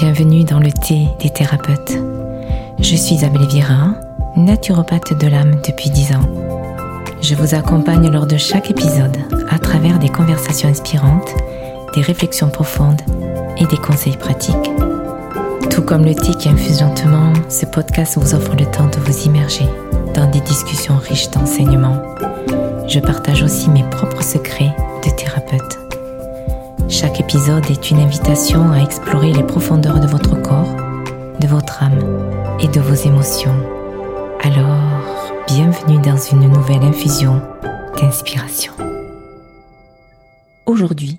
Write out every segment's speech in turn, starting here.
Bienvenue dans le thé des thérapeutes. Je suis Isabelle Vira, naturopathe de l'âme depuis 10 ans. Je vous accompagne lors de chaque épisode à travers des conversations inspirantes, des réflexions profondes et des conseils pratiques. Tout comme le thé qui infuse lentement, ce podcast vous offre le temps de vous immerger dans des discussions riches d'enseignements. Je partage aussi mes propres secrets de thérapeute. Chaque épisode est une invitation à explorer les profondeurs de votre corps, de votre âme et de vos émotions. Alors, bienvenue dans une nouvelle infusion d'inspiration. Aujourd'hui,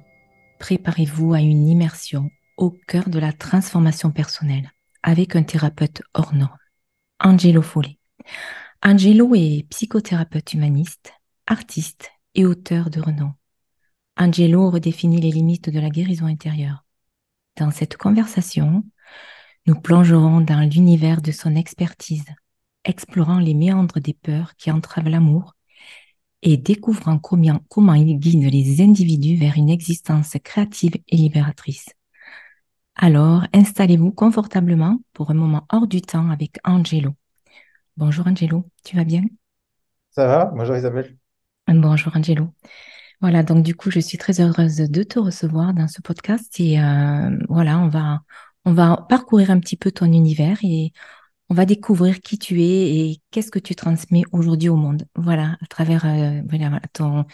préparez-vous à une immersion au cœur de la transformation personnelle avec un thérapeute hors norme, Angelo Follet. Angelo est psychothérapeute humaniste, artiste et auteur de renom. Angelo redéfinit les limites de la guérison intérieure. Dans cette conversation, nous plongerons dans l'univers de son expertise, explorant les méandres des peurs qui entravent l'amour et découvrant comment, comment il guide les individus vers une existence créative et libératrice. Alors, installez-vous confortablement pour un moment hors du temps avec Angelo. Bonjour Angelo, tu vas bien? Ça va? Bonjour Isabelle. Bonjour Angelo. Voilà, donc du coup, je suis très heureuse de te recevoir dans ce podcast et euh, voilà, on va parcourir un petit peu ton univers et on va découvrir qui tu es et qu'est-ce que tu transmets aujourd'hui au monde. Voilà, à travers euh, ton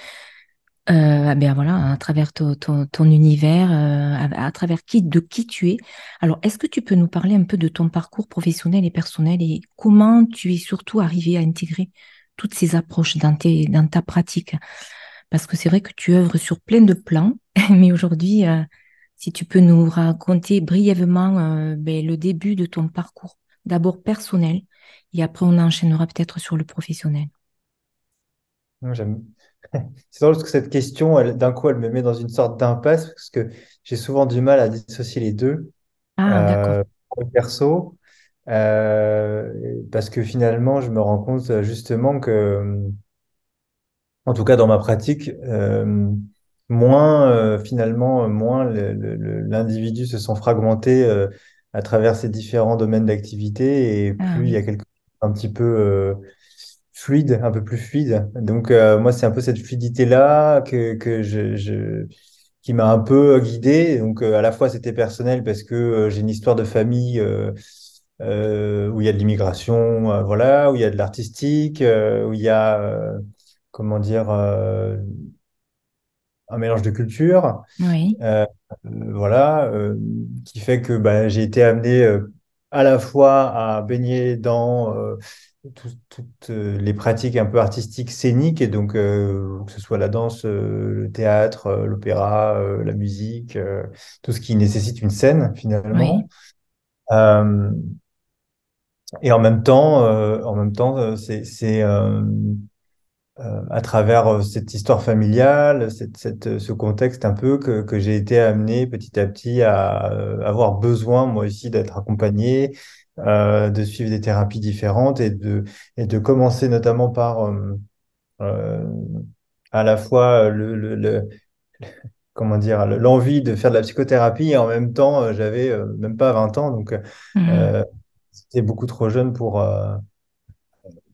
euh, ben voilà, à travers ton, ton, univers, à, à, travers qui de qui tu es. Alors, est-ce que tu peux nous parler un peu de ton parcours professionnel et personnel et comment tu es surtout arrivé à intégrer toutes ces approches dans, tes, dans ta pratique? Parce que c'est vrai que tu œuvres sur plein de plans, mais aujourd'hui, euh, si tu peux nous raconter brièvement euh, ben, le début de ton parcours, d'abord personnel, et après on enchaînera peut-être sur le professionnel. J'aime. C'est drôle parce que cette question, d'un coup, elle me met dans une sorte d'impasse parce que j'ai souvent du mal à dissocier les deux. Ah, d'accord. Euh, perso, parce que finalement, je me rends compte justement que en tout cas dans ma pratique, euh, moins euh, finalement, moins l'individu se sent fragmenté euh, à travers ces différents domaines d'activité et Ah plus il y a quelque chose un petit peu fluide, un peu plus fluide. Donc moi, c'est un peu cette fluidité-là que, que je, je- qui m'a un peu guidé. Donc à la fois c'était personnel parce que j'ai une histoire de famille où il y a de l'immigration, voilà, où il y a de l'artistique, où il y a comment dire, euh, un mélange de cultures, oui, euh, voilà, euh, qui fait que bah, j'ai été amené à la fois à baigner dans tout- toutes les pratiques un peu artistiques, scéniques, et donc que ce soit la danse, le théâtre, l'opéra, la musique, tout ce qui nécessite une scène finalement. oui, et en même temps, en même temps, c'est, c'est, à travers euh, cette histoire familiale, cette, cette, euh, ce contexte un peu que, que j'ai été amené petit à petit à euh, avoir besoin, moi aussi, d'être accompagné, euh, de suivre des thérapies différentes et de, et de commencer notamment par euh, euh, à la fois le, le, le- comment dire, le- l'envie de faire de la psychothérapie et en même temps, euh, j'avais euh, même pas 20 ans, donc euh, c'était beaucoup trop jeune pour, euh,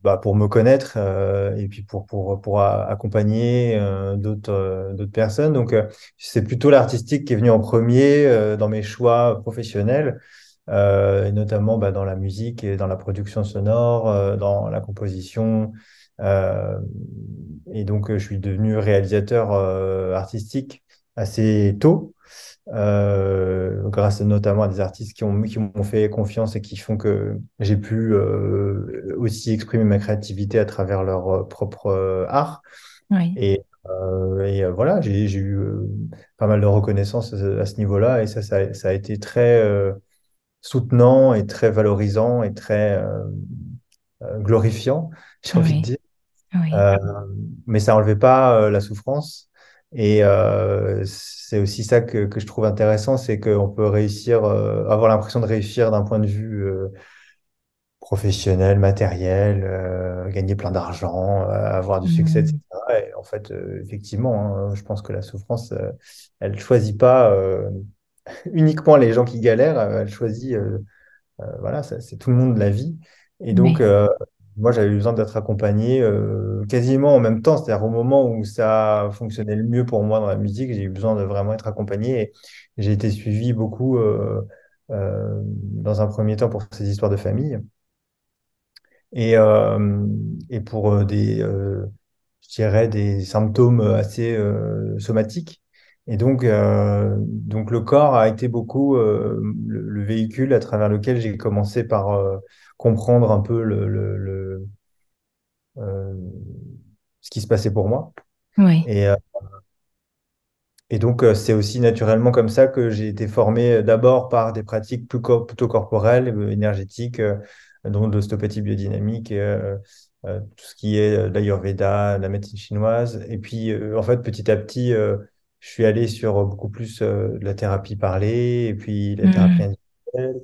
bah, pour me connaître euh, et puis pour, pour, pour accompagner euh, d'autres euh, d'autres personnes. Donc, c'est plutôt l'artistique qui est venu en premier dans mes choix professionnels, et notamment bah, dans la musique et dans la production sonore, dans la composition. Et donc, je suis devenu réalisateur artistique assez tôt euh, grâce notamment à des artistes qui ont, qui m'ont fait confiance et qui font que j'ai pu euh, aussi exprimer ma créativité à travers leur euh, propre euh, art. oui, Et, euh, et voilà, j'ai, eu pas mal de reconnaissance à, à ce niveau-là et ça, ça, ça a été très soutenant et très valorisant et très glorifiant, j'ai envie de dire. oui, mais ça enlevait pas la souffrance. Et euh, c'est aussi ça que, que je trouve intéressant, c'est qu'on peut réussir, euh, avoir l'impression de réussir d'un point de vue euh, professionnel, matériel, euh, gagner plein d'argent, euh, avoir du succès, mhm, etc. Et en fait, euh, effectivement, hein, je pense que la souffrance, elle choisit pas, euh, uniquement les gens qui galèrent, elle choisit, voilà, c'est tout le monde de la vie. Et donc, Mais euh, moi, j'avais besoin d'être accompagné euh, quasiment en même temps, c'est-à-dire au moment où ça fonctionnait le mieux pour moi dans la musique, j'ai eu besoin de vraiment être accompagné j'ai été suivi beaucoup euh, euh, dans un premier temps pour ces histoires de famille et, euh, et pour euh, des, euh, je dirais, des symptômes assez somatiques. Et donc, euh, donc, le corps a été beaucoup euh, le véhicule à travers lequel j'ai commencé par euh, comprendre un peu le, le, le, euh, ce qui se passait pour moi. oui, Et, euh, et donc, euh, c'est aussi naturellement comme ça que j'ai été formé d'abord par des pratiques plus plutôt corporelles, énergétiques, dont l'ostéopathie biodynamique, tout ce qui est l'Ayurveda, la médecine chinoise. Et puis, en fait, petit à petit, je suis allé sur beaucoup plus euh, de la thérapie parlée, et puis la thérapie hmm, individuelle,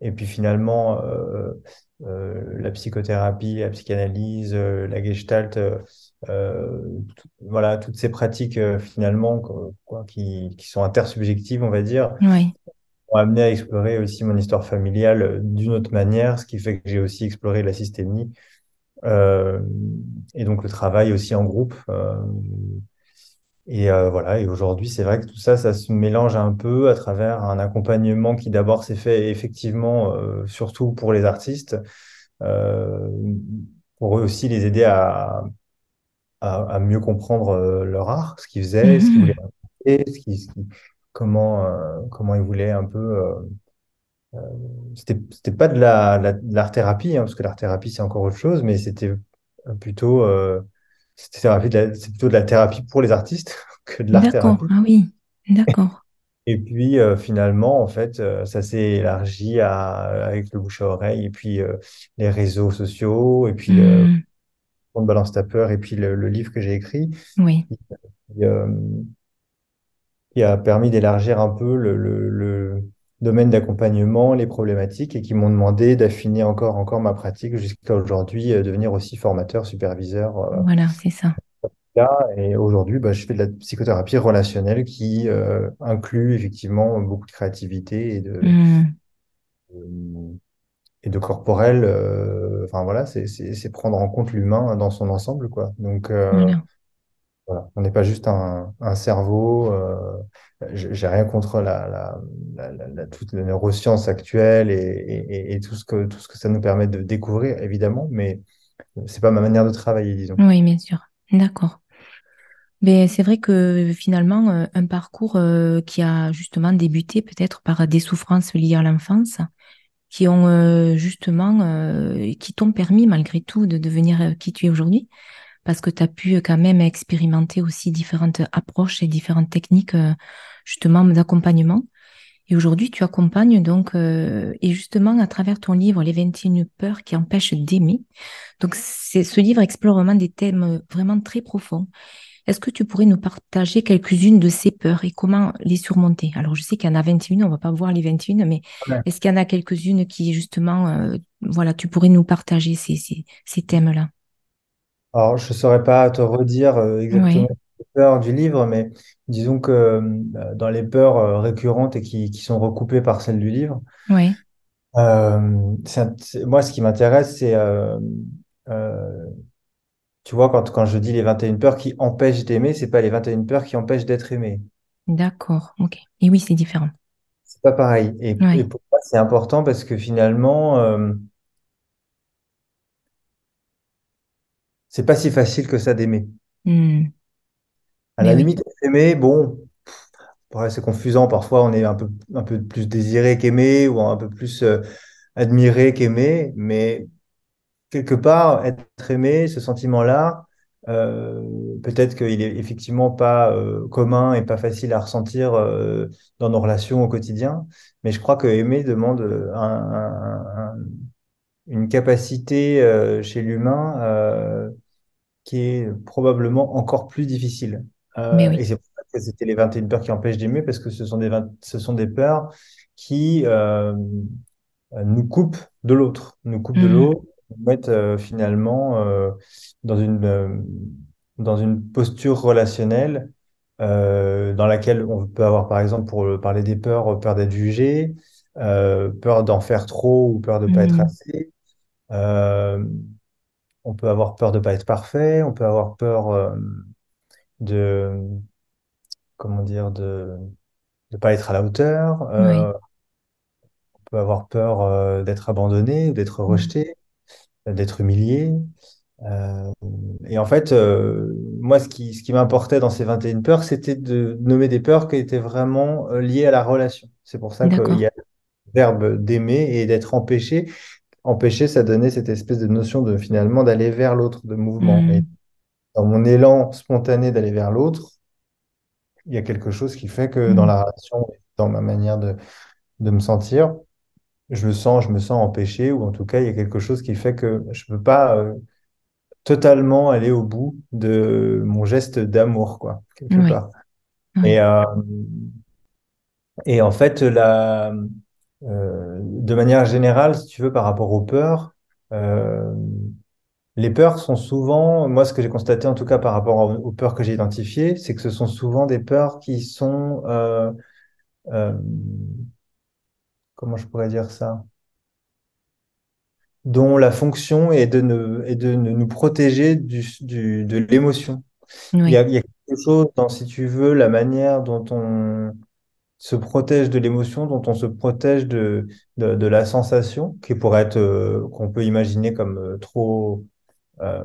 et puis finalement, euh, la psychothérapie, la psychanalyse, euh, la gestalt. euh, euh, tout- voilà, toutes ces pratiques euh, finalement quoi, quoi, qui, qui sont intersubjectives, on va dire, oui, m'ont amené à explorer aussi mon histoire familiale euh, d'une autre manière, ce qui fait que j'ai aussi exploré la systémie euh, et donc le travail aussi en groupe. euh, et euh, voilà, et aujourd'hui, c'est vrai que tout ça, ça se mélange un peu à travers un accompagnement qui d'abord s'est fait effectivement, euh, surtout pour les artistes, euh, pour eux aussi les aider à à, à mieux comprendre leur art, ce qu'ils faisaient, ce qu'ils voulaient mhm, raconter, ce qu'ils- ce qu'ils- comment, comment ils voulaient un peu. c'était, c'était pas de la, la- de l'art-thérapie, hein, parce que l'art-thérapie, c'est encore autre chose, mais c'était plutôt, thérapie de c'est plutôt de la thérapie pour les artistes que de d'accord, l'art-thérapie. ah oui, d'accord, Et puis euh, finalement, en fait, euh, ça s'est élargi à, avec le bouche à oreille, et puis euh, les réseaux sociaux, et puis euh, hmm, on balance ta peur, et puis le, le livre que j'ai écrit. oui, qui a permis d'élargir un peu le, le- le domaine d'accompagnement, les problématiques, et qui m'ont demandé d'affiner encore, encore ma pratique jusqu'à aujourd'hui, euh, devenir aussi formateur, superviseur. euh, voilà, c'est ça. Et aujourd'hui, bah, je fais de la psychothérapie relationnelle qui euh, inclut effectivement beaucoup de créativité et de, Hmm, et de corporel. enfin voilà, c'est prendre en compte l'humain dans son ensemble, quoi. Donc, voilà, On n'est pas juste un, cerveau. euh, j'ai rien contre la, la, la, la- et, et, tout ce que, tout ce que ça nous permet de découvrir, évidemment, mais c'est pas ma manière de travailler, disons. oui, bien sûr, d'accord. Mais c'est vrai que finalement, euh, un parcours euh, qui a justement débuté peut-être par des souffrances liées à l'enfance, qui ont euh, justement, qui t'ont permis malgré tout de devenir qui tu es aujourd'hui, parce que tu as pu euh, quand même expérimenter aussi différentes approches et différentes techniques euh, justement d'accompagnement. Et aujourd'hui, tu accompagnes donc, euh, et justement à travers ton livre, Les 21 peurs qui empêchent d'aimer. Donc, c'est, ce livre explore vraiment des thèmes euh, vraiment très profonds. Est-ce que tu pourrais nous partager quelques-unes de ces peurs et comment les surmonter? Alors, je sais qu'il y en a 21, on va pas voir les 21, mais Ouais. est-ce qu'il y en a quelques-unes qui, justement, euh, voilà, tu pourrais nous partager ces, ces, ces thèmes-là? Alors, je ne saurais pas te redire euh, exactement Oui, les peurs du livre, mais disons que euh, dans les peurs euh, récurrentes et qui, qui sont recoupées par celles du livre, oui, euh, c'est un- c'est- moi, ce qui m'intéresse, c'est euh, euh, Tu vois, quand, quand je dis les 21 peurs qui empêchent d'aimer, c'est pas les 21 peurs qui empêchent d'être aimé. d'accord, ok. Et oui, c'est différent. C'est pas pareil. Et, et Oui, pour moi, c'est important parce que finalement, euh, c'est pas si facile que ça d'aimer. Hmm. À la oui, limite, aimé, bon, c'est confusant. Parfois, on est un peu, un peu plus désiré qu'aimé ou un peu plus euh, admiré qu'aimé. Mais quelque part, être aimé, ce sentiment-là, euh, peut-être qu'il est effectivement pas euh, commun et pas facile à ressentir dans nos relations au quotidien, mais je crois que aimer demande un- un- un- une capacité chez l'humain qui est probablement encore plus difficile. mais Euh, et oui. c'est pour ça que c'était les 21 peurs qui empêchent d'aimer, parce que ce sont des, 20 ce sont des peurs qui, euh, nous coupe de l'autre, nous coupe de Hmm. l'autre, nous mettent euh, finalement dans une, dans une posture relationnelle dans laquelle on peut avoir, par exemple, pour parler des peurs, peur d'être jugé, peur d'en faire trop ou peur de ne pas être Mhm. assez. On peut avoir peur de ne pas être parfait, on peut avoir peur euh, de, comment dire, de ne pas être à la hauteur, Oui. euh, on peut avoir peur euh, d'être abandonné d'être Mhm. rejeté, d'être humilié. Et en fait, moi, ce qui, ce qui m'importait dans ces 21 peurs, c'était de nommer des peurs qui étaient vraiment liées à la relation. C'est pour ça qu'il y a le verbe d'aimer et d'être empêché. Empêcher, ça donnait cette espèce de notion de finalement d'aller vers l'autre, de mouvement. Et Mhm. dans mon élan spontané d'aller vers l'autre, il y a quelque chose qui fait que dans Mhm. la relation, dans ma manière de, de me sentir, je le sens, je me sens empêché, ou en tout cas, il y a quelque chose qui fait que je ne peux pas euh, totalement aller au bout de mon geste d'amour, quoi, quelque Oui. part. Et, euh, et en fait, la, euh, de manière générale, si tu veux, par rapport aux peurs, euh, les peurs sont souvent, moi, ce que j'ai constaté en tout cas par rapport aux, peurs que j'ai identifiées, c'est que ce sont souvent des peurs qui sont, euh, comment je pourrais dire ça, dont la fonction est de, ne, est de ne- nous protéger du, du- de l'émotion. Il y a, Oui. il y a quelque chose dans, si tu veux, la manière dont on se protège de l'émotion, dont on se protège de, de, de la sensation, qui pourrait être, euh, qu'on peut imaginer comme euh, trop, euh,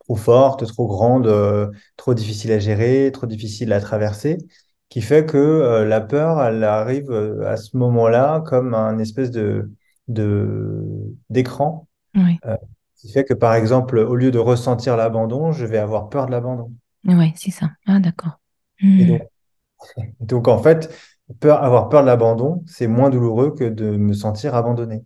trop forte, trop grande, trop difficile à gérer, trop difficile à traverser, qui fait que la peur, elle arrive à ce moment-là comme un espèce de, de, d'écran, Oui. euh, qui fait que, par exemple, au lieu de ressentir l'abandon, je vais avoir peur de l'abandon. Oui, c'est ça. Ah, d'accord. Et Mhm. donc, Donc en fait, peur, avoir peur de l'abandon, c'est moins douloureux que de me sentir abandonné.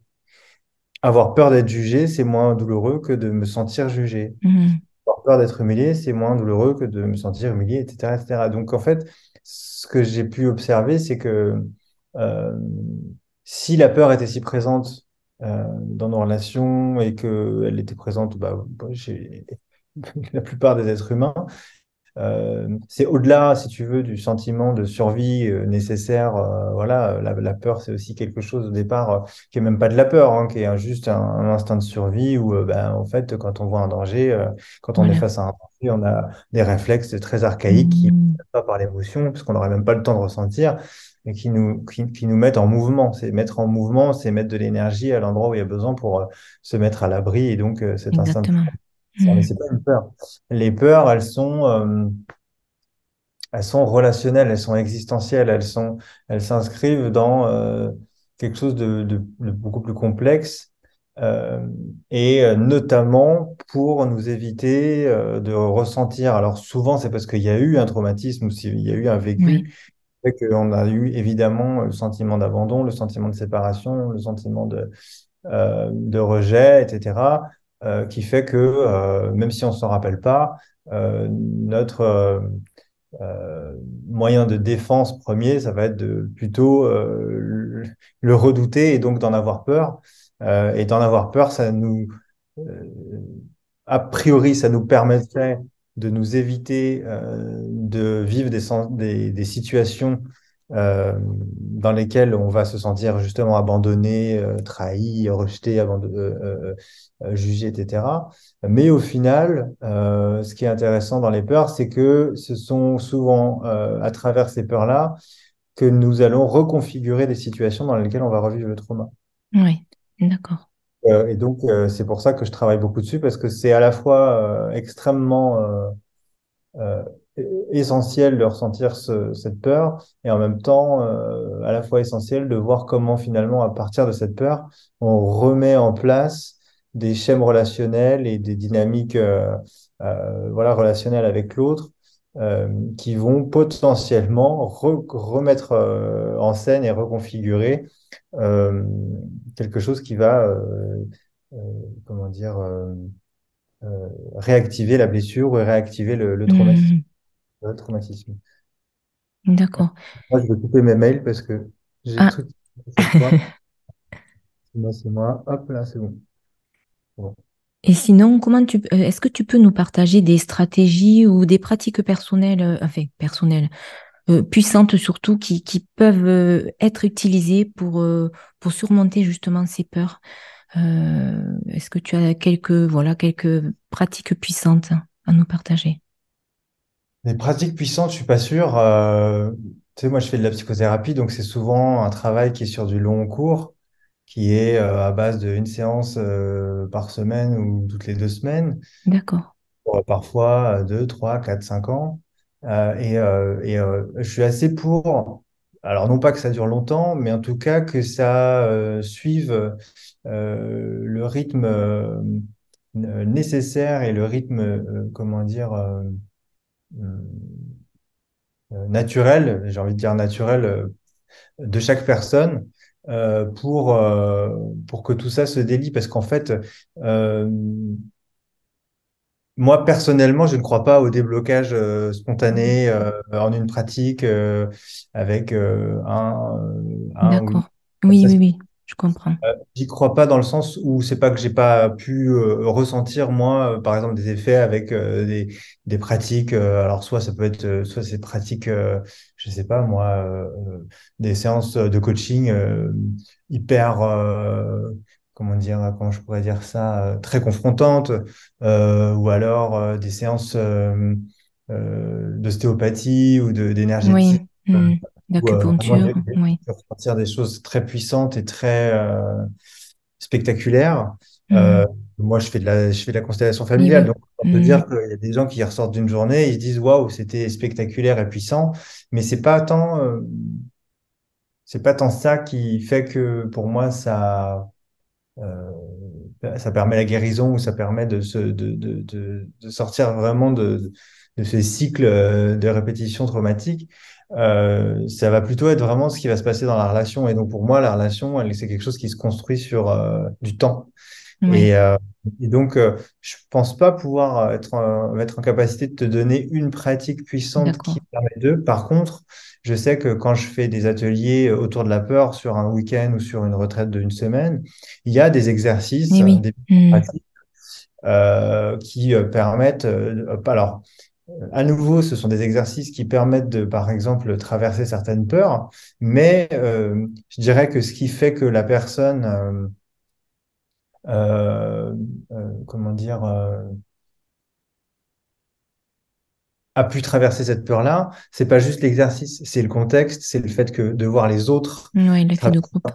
Avoir peur d'être jugé, c'est moins douloureux que de me sentir jugé. Mhm. Avoir peur d'être humilié, c'est moins douloureux que de me sentir humilié, etc., etc. Donc en fait, ce que j'ai pu observer, c'est que euh, si la peur était si présente euh, dans nos relations et qu'elle était présente bah, chez la plupart des êtres humains, c'est au-delà, si tu veux, du sentiment de survie euh, nécessaire. euh, voilà, la, la peur, c'est aussi quelque chose au départ euh, qui est même pas de la peur, hein, qui est juste un, un instinct de survie où, euh, ben, en fait, quand on voit un danger, euh, quand on est face à un danger, on a des réflexes très archaïques qui ne Mhm. passent pas par l'émotion, parce qu'on n'aurait même pas le temps de ressentir, et qui nous, qui, qui nous mettent en mouvement. C'est mettre en mouvement, c'est mettre de l'énergie à l'endroit où il y a besoin pour euh, se mettre à l'abri, et donc euh, cet Exactement. Mhm. c'est pas une peur. Les peurs, elles sont, euh, elles sont relationnelles, elles sont existentielles, elles sont, elles s'inscrivent dans euh, quelque chose de, de- de beaucoup plus complexe, euh, et notamment pour nous éviter de ressentir. Alors souvent, c'est parce qu'il y a eu un traumatisme ou s'il y a eu un Oui. vécu, fait qu'on a eu évidemment le sentiment d'abandon, le sentiment de séparation, le sentiment de, euh, de rejet, etc., euh, qui fait que euh, même si on s'en rappelle pas, euh, notre moyen de défense premier, ça va être de plutôt le redouter et donc d'en avoir peur. Et d'en avoir peur, ça nous, a priori, ça nous permettrait de nous éviter de vivre des, des, situations dans lesquelles on va se sentir justement abandonné, trahi, rejeté, abando- euh, jugé, etc. Mais au final, euh, ce qui est intéressant dans les peurs, c'est que ce sont souvent euh, à travers ces peurs-là que nous allons reconfigurer des situations dans lesquelles on va revivre le trauma. Oui. D'accord. Euh, et donc, c'est pour ça que je travaille beaucoup dessus, parce que c'est à la fois extrêmement essentiel de ressentir ce- cette peur, et en même temps, euh, à la fois essentiel de voir comment finalement, à partir de cette peur, on remet en place des schèmes relationnels et des dynamiques euh, euh, voilà, relationnelles avec l'autre. euh, qui vont potentiellement re- remettre euh, en scène et reconfigurer euh, quelque chose qui va, euh, euh, comment dire, euh, réactiver la blessure ou réactiver le, le traumatisme. Mhm. le traumatisme. D'accord. Moi, je vais couper mes mails parce que j'ai Ah. s'affoire. C'est moi, c'est moi. Hop là, c'est bon. Et sinon, comment tu, euh, est-ce que tu peux nous partager des stratégies ou des pratiques personnelles, euh, enfin personnelles, euh, puissantes surtout, qui, peuvent être utilisées pour, surmonter justement ces peurs? Est-ce que tu as quelques, voilà, quelques pratiques puissantes à nous partager? Les pratiques puissantes, je suis pas sûr. Tu sais, moi, je fais de la psychothérapie, donc c'est souvent un travail qui est sur du long cours, qui est euh, à base d'une séance euh, par semaine ou toutes les deux semaines, D'accord. euh, parfois euh, deux, trois, quatre, cinq ans. Euh, et euh, et euh, je suis assez pour, alors non pas que ça dure longtemps, mais en tout cas que ça euh, suive euh, le rythme euh, nécessaire et le rythme, euh, comment dire, euh, euh, naturel, j'ai envie de dire naturel, euh, de chaque personne euh, pour, euh, pour que tout ça se délie. Parce qu'en fait, euh, moi, personnellement, je ne crois pas au déblocage euh, spontané euh, en une pratique euh, avec euh, un, euh, un. D'accord. Oui, oui, oui, je comprends. J'y crois pas dans le sens où c'est pas que j'ai pas pu euh, ressentir moi, euh, par exemple, des effets avec euh, des, des pratiques. euh, alors soit ça peut être, euh, soit c'est pratiques, euh, je sais pas moi, euh, euh, des séances de coaching euh, hyper, comment dire, comment je pourrais dire ça, euh, très confrontantes, euh, ou alors euh, des séances d'ostéopathie ou de d'énergétique. Oui, hmm. D'acupuncture, oui. ressentir des choses très puissantes et très euh, spectaculaire. Moi, je fais de la, je fais de la constellation familiale, donc on peut Hmm. dire qu'il y a des gens qui ressortent d'une journée, ils se disent waouh, c'était spectaculaire et puissant, mais c'est pas tant, euh, c'est pas tant ça qui fait que pour moi ça, euh, ça permet la guérison ou ça permet de se, de, de, de, de sortir vraiment de, de ces cycles euh, de répétition traumatique. Euh, ça va plutôt être vraiment ce qui va se passer dans la relation. Et donc pour moi, la relation, c'est quelque chose qui se construit sur euh, du temps. Oui, Et, euh, et donc, euh, je pense pas pouvoir euh, être, en- être en capacité de te donner une pratique puissante qui permet de. Par contre, je sais que quand je fais des ateliers autour de la peur sur un week-end ou sur une retraite d'une semaine, il y a des exercices, Oui, euh, des Hmm. pratiques euh, qui euh, permettent. euh, alors, à nouveau, ce sont des exercices qui permettent de, par exemple, traverser certaines peurs, mais euh, je dirais que ce qui fait que la personne euh, euh, euh, comment dire, euh, a pu traverser cette peur-là, c'est pas juste l'exercice, c'est le contexte, c'est le fait que de voir les autres Oui, l'effet de groupe.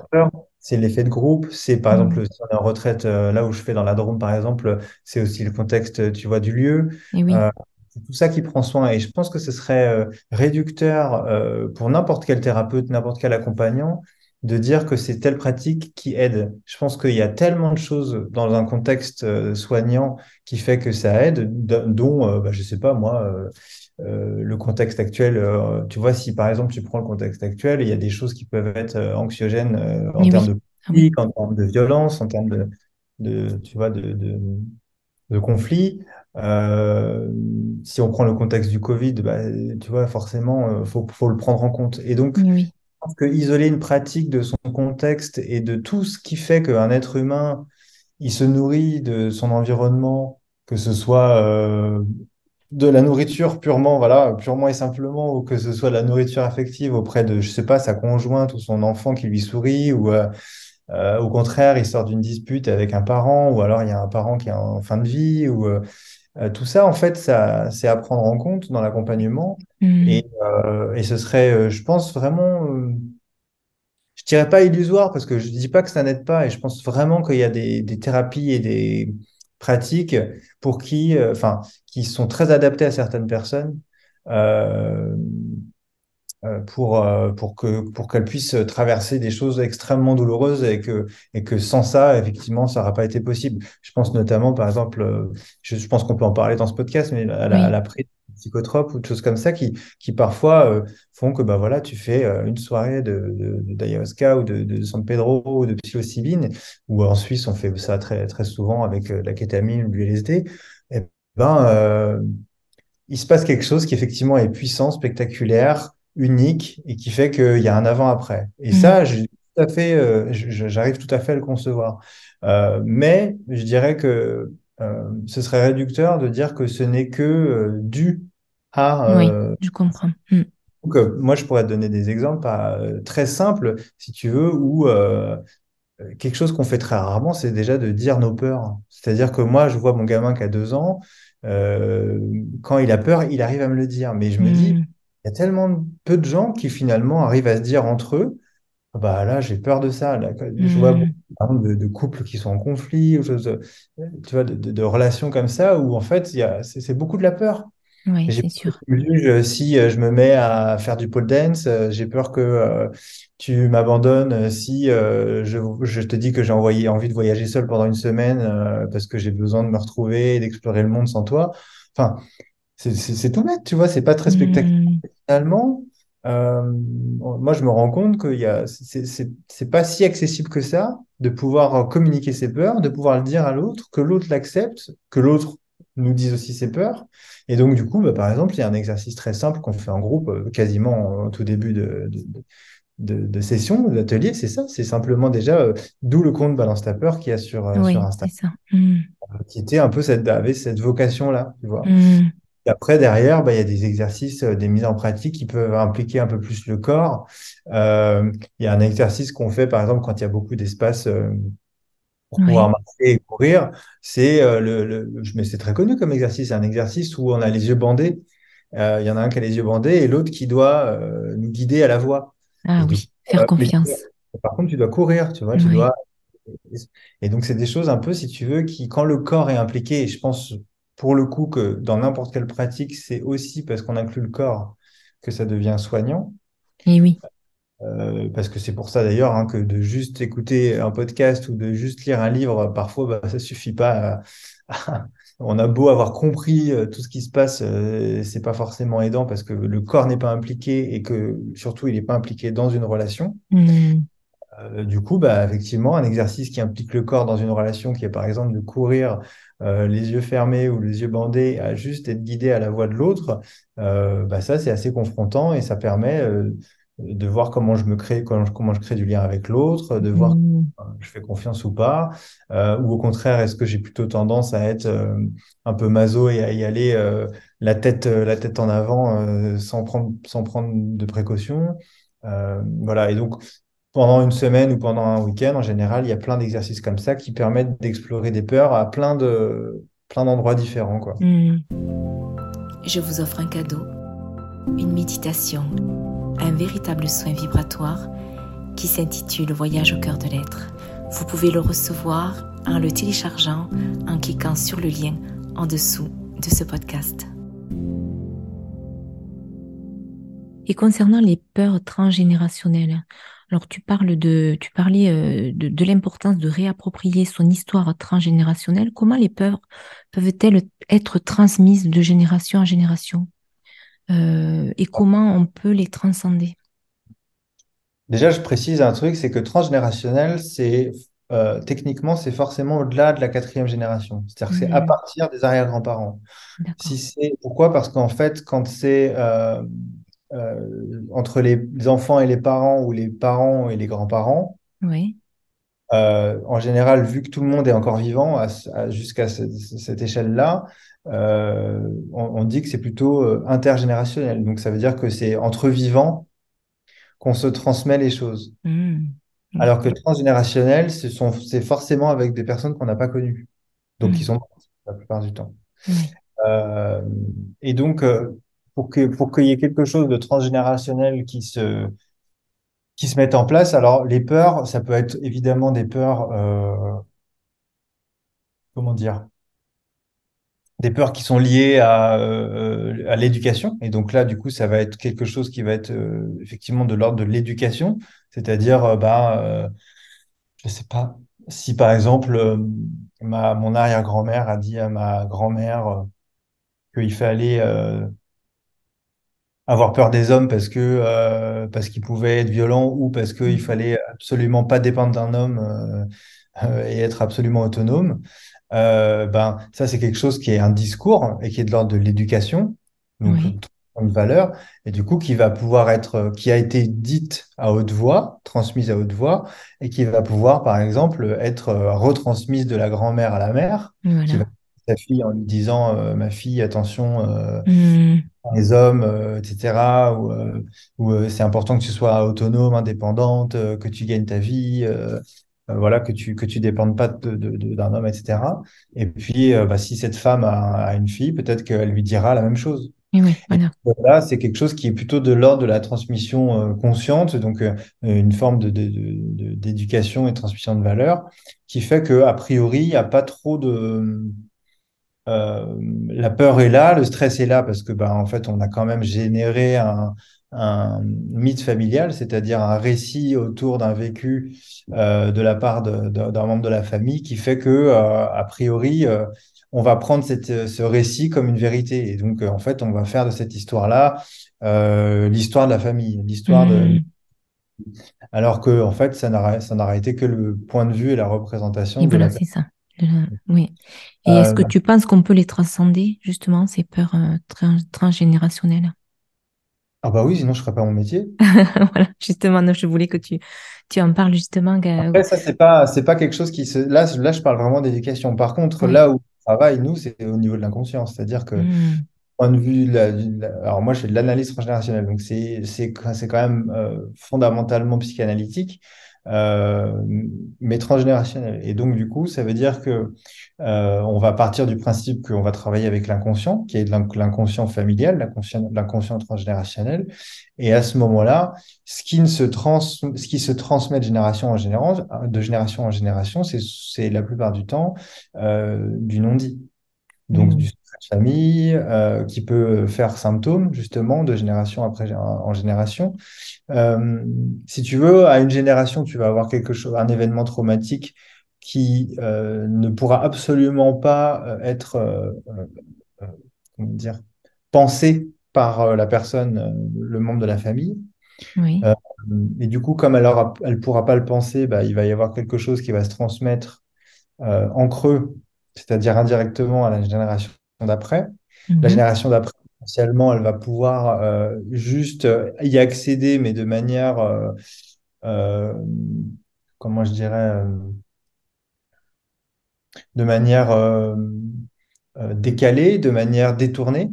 c'est l'effet de groupe, c'est par Hmm. exemple si on est en retraite, euh, là où je fais dans la Drôme par exemple, c'est aussi le contexte, tu vois, du lieu. Et oui, Euh, c'est tout ça qui prend soin et je pense que ce serait euh, réducteur euh, pour n'importe quel thérapeute, n'importe quel accompagnant de dire que c'est telle pratique qui aide. Je pense qu'il y a tellement de choses dans un contexte euh, soignant qui fait que ça aide, dont, euh, bah, je sais pas moi, euh, le contexte actuel. euh, tu vois, si par exemple tu prends le contexte actuel, il y a des choses qui peuvent être anxiogènes euh, en termes oui. de Ah politique, en termes de violence, en termes de, de tu vois, de, de, de conflit. Euh, si on prend le contexte du Covid, bah, tu vois, forcément, faut, faut le prendre en compte. Et donc, oui. Pense que isoler une pratique de son contexte et de tout ce qui fait qu'un être humain, il se nourrit de son environnement, que ce soit euh, de la nourriture purement, voilà, purement et simplement, ou que ce soit de la nourriture affective auprès de, je sais pas, sa conjointe ou son enfant qui lui sourit, ou euh, euh, au contraire, il sort d'une dispute avec un parent, ou alors il y a un parent qui est en fin de vie, ou euh, tout ça, en fait, ça, c'est à prendre en compte dans l'accompagnement. Hmm. Et, euh, et ce serait, euh, je pense, vraiment euh, je dirais pas illusoire parce que je dis pas que ça n'aide pas et je pense vraiment qu'il y a des, des thérapies et des pratiques pour qui, enfin, qui sont très adaptées à certaines personnes pour, euh, pour que, pour qu'elles puissent traverser des choses extrêmement douloureuses et que, et que sans ça, effectivement, ça n'aurait pas été possible. Je pense notamment, par exemple, euh, je, je pense qu'on peut en parler dans ce podcast, mais à la, à Oui, la prise de psychotropes ou de choses comme ça qui, qui parfois euh, font que bah, voilà, tu fais euh, une soirée de, de, d'ayahuasca ou de, de San Pedro ou de psilocybine, ou en Suisse, on fait ça très, très souvent avec euh, la kétamine ou du LSD. Et ben, euh, il se passe quelque chose qui effectivement est puissant, spectaculaire, unique et qui fait qu'il y a un avant-après. Et Hmm. ça, tout à fait, euh, j'arrive tout à fait à le concevoir. Euh, mais je dirais que euh, ce serait réducteur de dire que ce n'est que dû à... Oui, je comprends. Mm. donc, moi, je pourrais te donner des exemples très simples, si tu veux, où quelque chose qu'on fait très rarement, c'est déjà de dire nos peurs. C'est-à-dire que moi, je vois mon gamin qui a deux ans, quand il a peur, il arrive à me le dire. Mais je me dis, Mm. Il y a tellement peu de gens qui finalement arrivent à se dire entre eux, bah là, j'ai peur de ça. Là, je vois beaucoup, Mm. par exemple, de, de couples qui sont en conflit, ou choses, tu vois, de, de- de relations comme ça, où en fait, c'est beaucoup de la peur. Oui, J'ai c'est sûr. si euh, je me mets à faire du pole dance. euh, J'ai peur que euh, tu m'abandonnes si euh, je, je te dis que j'ai envie de voyager seul pendant une semaine euh, parce que j'ai besoin de me retrouver et d'explorer le monde sans toi. Enfin, c'est tout bête, tu vois, c'est pas très spectaculaire. Mm. Finalement, euh, moi, je me rends compte a, c'est pas si accessible que ça de pouvoir communiquer ses peurs, de pouvoir le dire à l'autre, que l'autre l'accepte, que l'autre nous dise aussi ses peurs. Et donc, du coup, bah, par exemple, il y a un exercice très simple qu'on fait en groupe, euh, quasiment au tout début de, de, de, de session, d'atelier, c'est ça, c'est simplement déjà, euh, d'où le compte Balance ta peur qu'il y a sur, euh, sur Oui, c'est Instagram, ça. Mm. qui était un peu cette, avait cette vocation-là, tu vois. Mm. Après, derrière, bah, il y a des exercices, euh, des mises en pratique qui peuvent impliquer un peu plus le corps. Euh, il y a un exercice qu'on fait, par exemple, quand il y a beaucoup d'espace euh, pour pouvoir marcher et courir. C'est euh, le, le- mais c'est très connu comme exercice. C'est un exercice où on a les yeux bandés. Il y en a un qui a les yeux bandés et l'autre qui doit nous guider à la voie. Ah Et oui, faire mais confiance. par contre, tu dois courir, tu vois, tu dois. Et donc, c'est des choses un peu, si tu veux, qui, quand le corps est impliqué, et je pense pour le coup que dans n'importe quelle pratique, c'est aussi parce qu'on inclut le corps que ça devient soignant. Et oui. Euh, parce que c'est pour ça d'ailleurs hein, que de juste écouter un podcast ou de juste lire un livre, parfois, bah, ça suffit pas. à- On a beau avoir compris euh, tout ce qui se passe, euh, c'est pas forcément aidant parce que le corps n'est pas impliqué et que surtout il n'est pas impliqué dans une relation. Mm. Euh, du coup, bah, effectivement, un exercice qui implique le corps dans une relation, qui est par exemple de courir euh, les yeux fermés ou les yeux bandés, à juste être guidé à la voix de l'autre, euh, bah, ça, c'est assez confrontant et ça permet de voir comment je me crée, comment je, comment je crée du lien avec l'autre, de voir Mm. si je fais confiance ou pas, euh, ou au contraire, est-ce que j'ai plutôt tendance à être euh, un peu maso et à y aller euh, la tête, la tête en avant sans prendre, sans prendre de précautions. Voilà, et donc pendant une semaine ou pendant un week-end, en général, il y a plein d'exercices comme ça qui permettent d'explorer des peurs à plein de, plein d'endroits différents, quoi. Mm. Je vous offre un cadeau, une méditation, un véritable soin vibratoire qui s'intitule Voyage au cœur de l'être. Vous pouvez le recevoir en le téléchargeant, en cliquant sur le lien en dessous de ce podcast. Et concernant les peurs transgénérationnelles, alors tu parles de, tu parlais euh, de, de l'importance de réapproprier son histoire transgénérationnelle. Comment les peurs peuvent-elles être transmises de génération en génération? Euh, et comment on peut les transcender? Déjà, je précise un truc, c'est que transgénérationnel, c'est euh, techniquement, c'est forcément au-delà de la quatrième génération. C'est-à-dire que c'est à Hmm, partir des arrière-grands-parents. Si c'est pourquoi? Parce qu'en fait, quand c'est euh, euh, entre les enfants et les parents ou les parents et les grands-parents, Oui. Euh, en général, vu que tout le monde est encore vivant à ce- à- jusqu'à ce- cette échelle-là, euh, on, on dit que c'est plutôt intergénérationnel. Donc, ça veut dire que c'est entre vivants qu'on se transmet les choses. Hmm, Alors que transgénérationnel, ce sont, c'est forcément avec des personnes qu'on n'a pas connues, donc qui Hmm, sont mortes la plupart du temps. Euh, et donc, euh, pour que, pour qu'il y ait quelque chose de transgénérationnel qui se, qui se mette en place, alors les peurs, ça peut être évidemment des peurs, euh, comment dire? des peurs qui sont liées à, euh, à l'éducation. Et donc là, du coup, ça va être quelque chose qui va être euh, effectivement de l'ordre de l'éducation. C'est-à-dire, bah, je sais pas, si par exemple, ma, mon arrière-grand-mère a dit à ma grand-mère qu'il fallait euh, avoir peur des hommes parce que euh, parce qu'ils pouvaient être violents ou parce qu'il Hmm, fallait absolument pas dépendre d'un homme euh, euh, et être absolument autonome. Euh, ben ça c'est quelque chose qui est un discours et qui est de l'ordre de l'éducation, donc oui. une valeur et du coup qui va pouvoir être qui a été dite à haute voix, transmise à haute voix et qui va pouvoir par exemple être retransmise de la grand-mère à la mère, qui va sa fille en lui disant ma fille, attention, Hmm. Les hommes, euh, etc. Ou, euh, euh, c'est important que tu sois autonome, indépendante, euh, que tu gagnes ta vie, euh, euh, voilà, que tu que tu dépendes pas de, de- de- d'un homme, etc. Et puis, bah, si cette femme a, a une fille, peut-être qu'elle lui dira la même chose. Et oui, Et voilà. là, c'est quelque chose qui est plutôt de l'ordre de la transmission euh, consciente, donc euh, une forme de, de- de- de- d'éducation et de transmission de valeurs, qui fait que a priori, il n'y a pas trop de euh, la peur est là, le stress est là, parce que bah, en fait, on a quand même généré un, un mythe familial, c'est-à-dire un récit autour d'un vécu euh, de la part d'un membre de la famille qui fait que, euh, a priori, on va prendre cette, ce récit comme une vérité. Et donc, en fait, on va faire de cette histoire-là l'histoire de la famille, l'histoire de... Hmm. Alors que, en fait, ça n'a ça n'a été que le point de vue et la Et représentation de voilà, la c'est ça. La- Oui. Et est-ce Euh, que tu penses qu'on peut les transcender, justement, ces peurs euh, trans- transgénérationnelles? ah bah oui, sinon je ferais pas mon métier. Voilà, justement, non, je voulais que tu, tu en parles justement. Après, ça, c'est pas, c'est pas quelque chose qui se. Là, là, je parle vraiment d'éducation. Par contre, Oui. là où on travaille, nous, c'est au niveau de l'inconscient. C'est-à-dire que, Hmm. point de vue, la- la- alors moi, je fais de l'analyse transgénérationnelle, donc c'est quand même euh, fondamentalement psychanalytique, euh, mais transgénérationnel. Et donc, du coup, ça veut dire que euh, on va partir du principe qu'on va travailler avec l'inconscient, qui est l'inconscient familial, l'inconscient, transgénérationnel. Et à ce moment-là, ce qui ne se trans, ce qui se transmet de génération en génération, de génération en génération, c'est, la plupart du temps euh, du non-dit. Donc, Hmm. du famille, euh, qui peut faire symptôme, justement, de génération après en génération. Euh, si tu veux, à une génération, tu vas avoir quelque chose, un événement traumatique qui euh, ne pourra absolument pas être, comment dire, pensé par la personne, le membre de la famille. Oui. Et du coup, comme elle elle pourra pas le penser, bah, il va y avoir quelque chose qui va se transmettre en creux, c'est-à-dire indirectement à la génération d'après. La Mhm. génération d'après, potentiellement, elle va pouvoir euh, juste euh, y accéder, mais de manière, euh, euh, comment je dirais, de manière décalée, de manière détournée.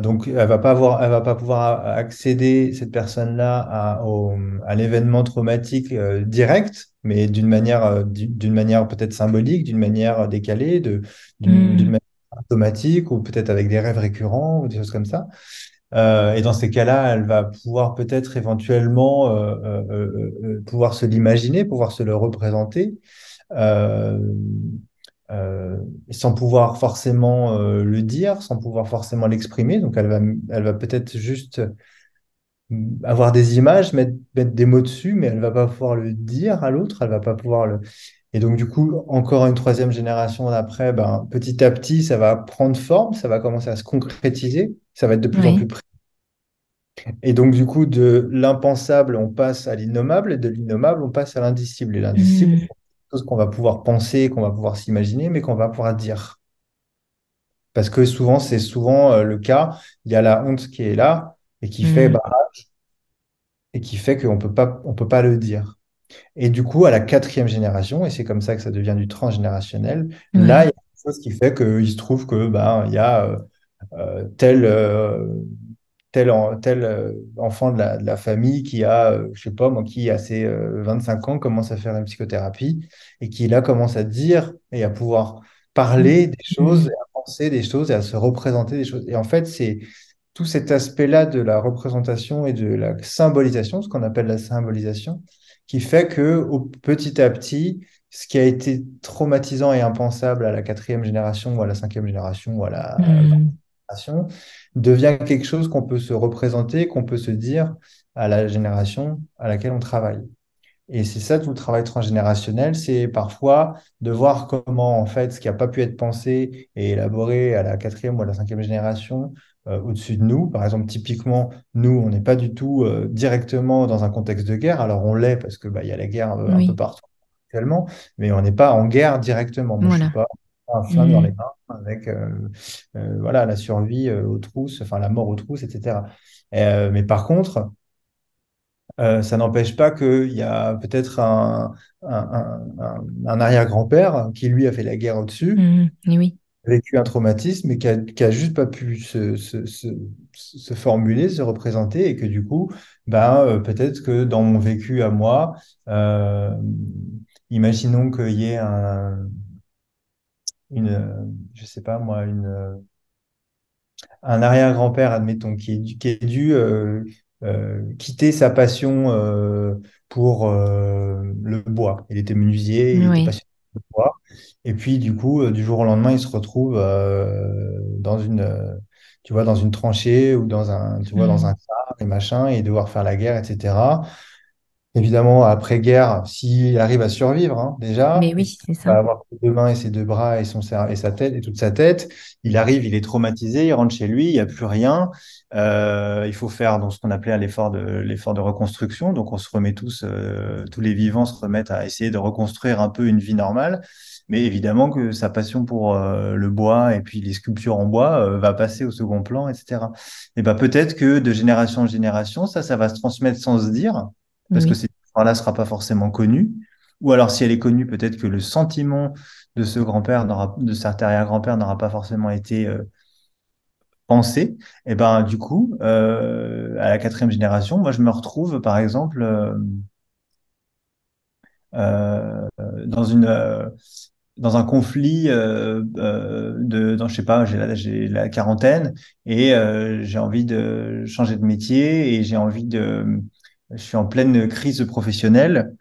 Donc, elle va pas avoir, elle va pas pouvoir accéder, cette personne-là, à, l'événement traumatique direct, mais d'une manière, d'une manière peut-être symbolique, d'une manière décalée, de, d'une d'une Automatique, ou peut-être avec des rêves récurrents, ou des choses comme ça. Euh, et dans ces cas-là, elle va pouvoir peut-être éventuellement euh, euh, pouvoir se l'imaginer, pouvoir se le représenter. Sans pouvoir forcément le dire, sans pouvoir forcément l'exprimer. Donc, elle va, elle va peut-être juste avoir des images, mettre, mettre des mots dessus, mais elle va pas pouvoir le dire à l'autre, elle va pas pouvoir le... Et donc, du coup, encore une troisième génération d'après, ben, petit à petit, ça va prendre forme, ça va commencer à se concrétiser, ça va être de plus en plus près. Et donc, du coup, de l'impensable, on passe à l'innommable, et de l'innommable, on passe à l'indicible. Et l'indicible, Hmm. c'est quelque chose qu'on va pouvoir penser, qu'on va pouvoir s'imaginer, mais qu'on va pouvoir dire. Parce que souvent, c'est souvent euh, le cas, il y a la honte qui est là et qui fait, Hmm. bah, et qui fait qu'on on peut pas le dire. Et du coup, à la quatrième génération, et c'est comme ça que ça devient du transgénérationnel, là, il y a quelque chose qui fait qu'il se trouve que il y a euh, euh, tel, euh, tel, en- tel enfant de la, de la famille qui a, je sais pas moi, qui à ses euh, 25 ans commence à faire une psychothérapie et qui là commence à dire et à pouvoir parler des choses, et à penser des choses et à se représenter des choses. Et en fait, c'est tout cet aspect-là de la représentation et de la symbolisation, ce qu'on appelle la symbolisation, qui fait que au, petit à petit, ce qui a été traumatisant et impensable à la quatrième génération ou à la cinquième génération ou à la Hmm. génération devient quelque chose qu'on peut se représenter, qu'on peut se dire à la génération à laquelle on travaille. Et c'est ça tout le travail transgénérationnel, c'est parfois de voir comment en fait ce qui n'a pas pu être pensé et élaboré à la quatrième ou à la cinquième génération euh, au-dessus de nous. Par exemple, typiquement, nous, on n'est pas du tout euh, directement dans un contexte de guerre. Alors on l'est parce que bah, il y a la guerre euh, un peu partout actuellement, mais on n'est pas en guerre directement. Moi, je suis Voilà. pas un flingue dans Hmm. les mains avec euh, euh, voilà la survie aux trousses, enfin la mort aux trousses, etc. Euh, mais par contre, euh, ça n'empêche pas qu'il y a peut-être un, un, un- un- un arrière-grand-père qui, lui, a fait la guerre au-dessus. Et oui. vécu un traumatisme et qui a, qui a juste pas pu se, se, se, se formuler, se représenter, et que du coup, ben, euh, peut-être que dans mon vécu à moi, euh, imaginons qu'il y ait un, une, je sais pas moi, une, un arrière-grand-père, admettons, qui, qui a dû euh, quitter sa passion euh, pour euh, le bois. Il était menuisier, il était passionné de bois. Et puis, du coup, euh, du jour au lendemain, il se retrouve euh, dans une, euh, tu vois, dans une tranchée ou dans un, tu vois, dans un Mm. phare et machin, et devoir faire la guerre, etc. Évidemment, après-guerre, s'il arrive à survivre, hein, déjà, Mais oui, c'est ça. va avoir ses deux mains et ses deux bras et, son, et sa tête et toute sa tête, il arrive, il est traumatisé, il rentre chez lui, il n'y a plus rien. Euh, il faut faire donc, ce qu'on appelait l'effort de, l'effort de reconstruction. Donc, on se remet tous, euh, tous les vivants se remettent à essayer de reconstruire un peu une vie normale. Mais évidemment que sa passion pour euh, le bois et puis les sculptures en bois euh, va passer au second plan, etc. Et ben peut-être que de génération en génération, ça, ça va se transmettre sans se dire parce que cette histoire-là sera pas forcément connue. Ou alors, si elle est connue, peut-être que le sentiment de ce grand-père, de cet arrière-grand-père n'aura pas forcément été euh, pensé. Et ben, du coup, euh, à la quatrième génération, moi, je me retrouve, par exemple, euh, dans une, dans un conflit euh, euh, de, dans, je sais pas, j'ai la, j'ai la quarantaine et euh, j'ai envie de changer de métier et j'ai envie de, je suis en pleine crise professionnelle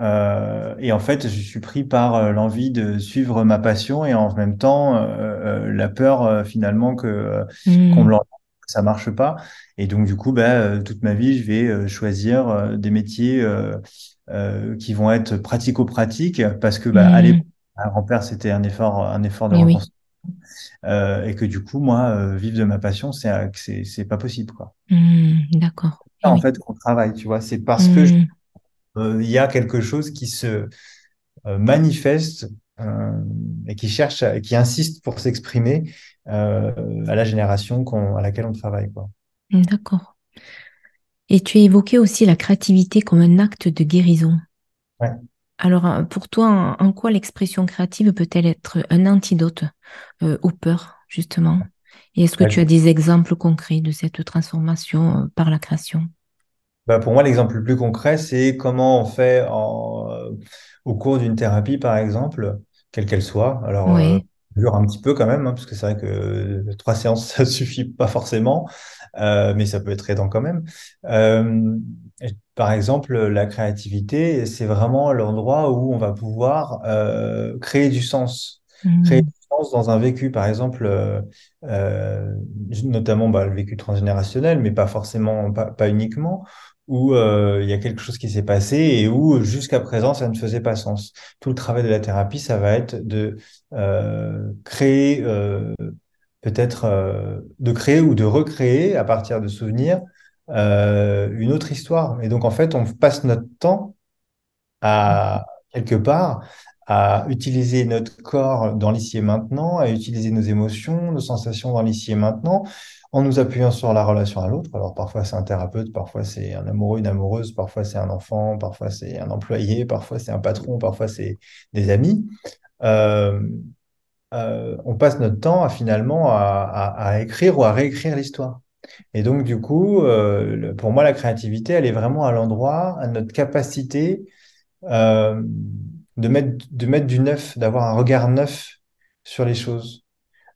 Euh, et en fait, je suis pris par euh, l'envie de suivre ma passion et en même temps euh, la peur finalement que euh, qu'on me Mm. l'enlève, que ça marche pas. Et donc du coup, bah, toute ma vie, je vais choisir des métiers euh, qui vont être pratico-pratiques parce que bah, à l'époque, Mm. un grand-père, c'était un effort, un effort de reconstruction euh, et que du coup, moi, euh, vivre de ma passion, c'est c'est pas possible quoi. Mm. D'accord. Ça, en fait, qu'on travaille, tu vois, c'est parce que je- Mm. euh, il y a quelque chose qui se euh, manifeste euh, et qui cherche, à- qui insiste pour s'exprimer à la génération qu'on- à laquelle on travaille, quoi. D'accord. Et tu as évoqué aussi la créativité comme un acte de guérison. Ouais. Alors, pour toi, en, quoi l'expression créative peut-elle être un antidote aux peurs, justement? Et est-ce que tu as des exemples concrets de cette transformation euh, par la création? bah, pour moi, l'exemple le plus concret, c'est comment on fait en, euh, au cours d'une thérapie, par exemple, quelle qu'elle soit. Alors, euh, Oui. dure un petit peu quand même, hein, parce que c'est vrai que trois séances, ça suffit pas forcément, euh, mais ça peut être aidant quand même. Euh, par exemple, la créativité, c'est vraiment l'endroit où on va pouvoir créer du sens. Créer Mm. du dans un vécu, par exemple, euh, euh, notamment bah, le vécu transgénérationnel, mais pas forcément, pas, pas uniquement, où euh, il y a quelque chose qui s'est passé et où jusqu'à présent, ça ne faisait pas sens. Tout le travail de la thérapie, ça va être de créer peut-être de créer ou de recréer à partir de souvenirs une autre histoire. Et donc en fait, on passe notre temps à quelque part à utiliser notre corps dans l'ici et maintenant, à utiliser nos émotions, nos sensations dans l'ici et maintenant, en nous appuyant sur la relation à l'autre. Alors parfois c'est un thérapeute, parfois c'est un amoureux, une amoureuse, parfois c'est un enfant, parfois c'est un employé, parfois c'est un patron, parfois c'est des amis. Euh, euh, on passe notre temps finalement à, écrire ou à réécrire l'histoire. Et donc, du coup, euh, pour moi, la créativité, elle est vraiment à l'endroit, à notre capacité de mettre, de mettre du neuf, d'avoir un regard neuf sur les choses.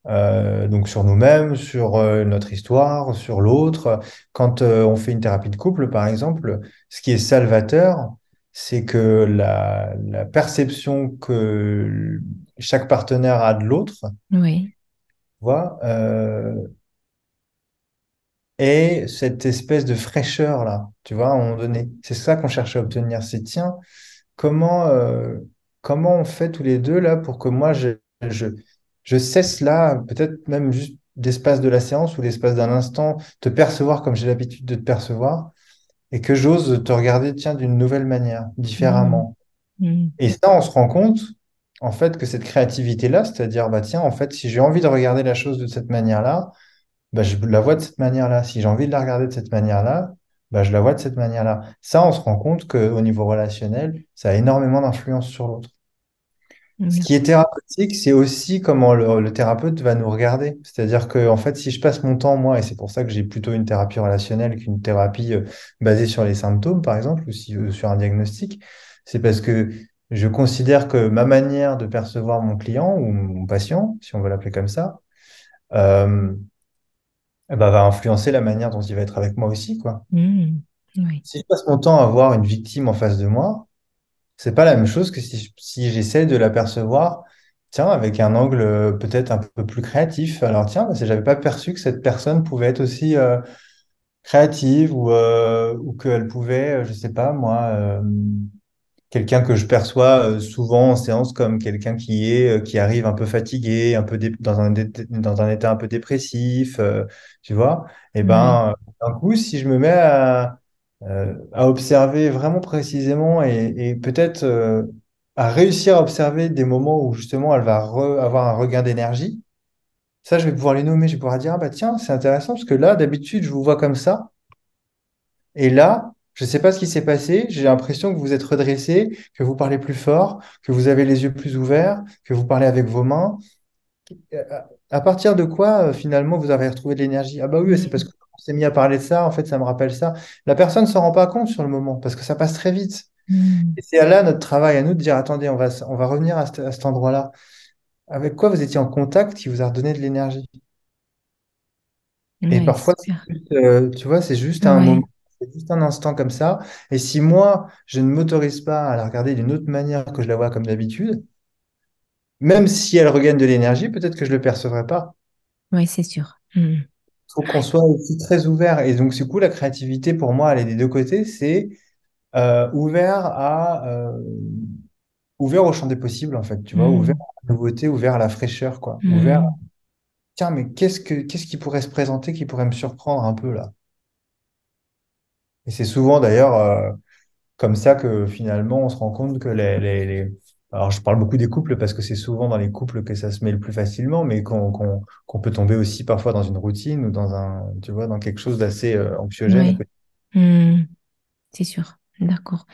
Euh, donc sur nous-mêmes, sur euh, notre histoire, sur l'autre. Quand euh, on fait une thérapie de couple, par exemple, ce qui est salvateur, c'est que la, la perception que chaque partenaire a de l'autre, Oui. vois, est cette espèce de fraîcheur là, tu vois, à un moment donné. C'est ça qu'on cherche à obtenir. C'est tiens, comment, euh, comment on fait tous les deux là pour que moi je, je, je cesse là, peut-être même juste d'espace de la séance ou l'espace d'un instant, te percevoir comme j'ai l'habitude de te percevoir et que j'ose te regarder, tiens, d'une nouvelle manière, Mm. différemment. Mm. Et ça, on se rend compte, en fait, que cette créativité-là, c'est-à-dire, bah tiens, en fait, si j'ai envie de regarder la chose de cette manière-là, bah, je la vois de cette manière-là. Si j'ai envie de la regarder de cette manière-là, bah, je la vois de cette manière-là. Ça, on se rend compte qu'au niveau relationnel, ça a énormément d'influence sur l'autre. Ce qui est thérapeutique, c'est aussi comment le, thérapeute va nous regarder. C'est-à-dire que, en fait, si je passe mon temps, moi, et c'est pour ça que j'ai plutôt une thérapie relationnelle qu'une thérapie euh, basée sur les symptômes, par exemple, ou euh, sur un diagnostic, c'est parce que je considère que ma manière de percevoir mon client ou mon patient, si on veut l'appeler comme ça, euh, eh ben, va influencer la manière dont il va être avec moi aussi, quoi. Mmh. Si je passe mon temps à voir une victime en face de moi, c'est pas la même chose que si, si j'essaie de l'apercevoir, tiens, avec un angle euh, peut-être un peu plus créatif. Alors tiens, parce que j'avais pas perçu que cette personne pouvait être aussi euh, créative ou, euh, ou qu'elle pouvait, je sais pas moi, quelqu'un que je perçois souvent en séance comme quelqu'un qui est qui arrive un peu fatigué, un peu dans un dans un état un peu dépressif, tu vois. Et ben d'un coup, si je me mets à euh, à observer vraiment précisément et, peut-être euh, à réussir à observer des moments où justement elle va avoir un regain d'énergie. Ça, je vais pouvoir les nommer, je vais pouvoir dire, ah bah tiens, c'est intéressant parce que là, d'habitude, je vous vois comme ça. Et là, je ne sais pas ce qui s'est passé, j'ai l'impression que vous êtes redressé, que vous parlez plus fort, que vous avez les yeux plus ouverts, que vous parlez avec vos mains. À partir de quoi, euh, finalement, vous avez retrouvé de l'énergie? Ah bah oui, c'est parce que on s'est mis à parler de ça, en fait, ça me rappelle ça. La personne ne s'en rend pas compte sur le moment parce que ça passe très vite. Hmm. Et c'est là notre travail, à nous de dire, attendez, on va, on va revenir à, cet endroit-là. Avec quoi vous étiez en contact qui vous a redonné de l'énergie? Et parfois, euh, tu vois, c'est juste un moment, juste un instant comme ça. Et si moi, je ne m'autorise pas à la regarder d'une autre manière que je la vois comme d'habitude, même si elle regagne de l'énergie, peut-être que je ne le percevrai pas. Oui, c'est sûr. Hmm faut qu'on soit aussi très ouvert. Et donc, du coup, la créativité, pour moi, elle est des deux côtés. C'est euh, ouvert à euh, ouvert au champ des possibles, en fait. Tu vois, ouvert à la nouveauté, ouvert à la fraîcheur, quoi. Mmh. Ouvert. Tiens, mais qu'est-ce que qu'est-ce qui pourrait se présenter, qui pourrait me surprendre un peu là? Et c'est souvent d'ailleurs euh, comme ça que finalement on se rend compte que les, alors, je parle beaucoup des couples parce que c'est souvent dans les couples que ça se met le plus facilement, mais qu'on peut tomber aussi parfois dans une routine ou dans un, tu vois, dans quelque chose d'assez euh, anxiogène. Hmm. c'est sûr, d'accord.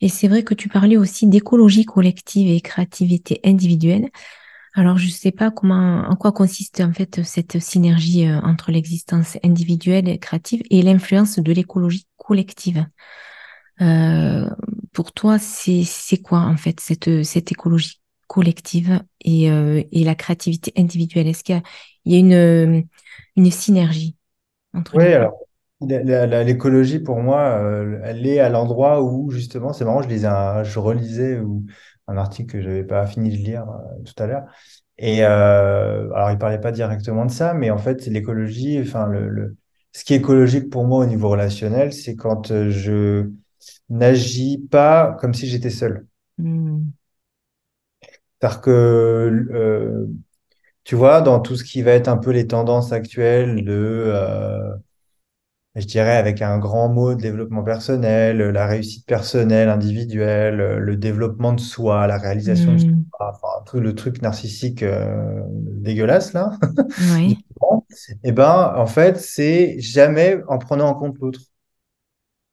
Et c'est vrai que tu parlais aussi d'écologie collective et créativité individuelle. Alors, je ne sais pas comment, en quoi consiste en fait cette synergie euh, entre l'existence individuelle et créative et l'influence de l'écologie collective. Euh, pour toi, c'est quoi en fait cette, cette écologie collective et, euh, et la créativité individuelle? Est-ce qu'il y a, une, une synergie entre Oui, alors l'écologie pour moi, euh, elle est à l'endroit où justement, c'est marrant, je lisais je relisais ou, un article que je n'avais pas fini de lire tout à l'heure. Et alors, il parlait pas directement de ça, mais en fait, l'écologie, enfin, le, le, ce qui est écologique pour moi au niveau relationnel, c'est quand je n'agis pas comme si j'étais seul. Hmm. C'est-à-dire que, euh, tu vois, dans tout ce qui va être un peu les tendances actuelles de, euh, je dirais avec un grand mot, de développement personnel, la réussite personnelle, individuelle, le développement de soi, la réalisation de hmm. soi, enfin, tout le truc narcissique euh, dégueulasse là. Oui. et eh ben, en fait, c'est jamais en prenant en compte l'autre.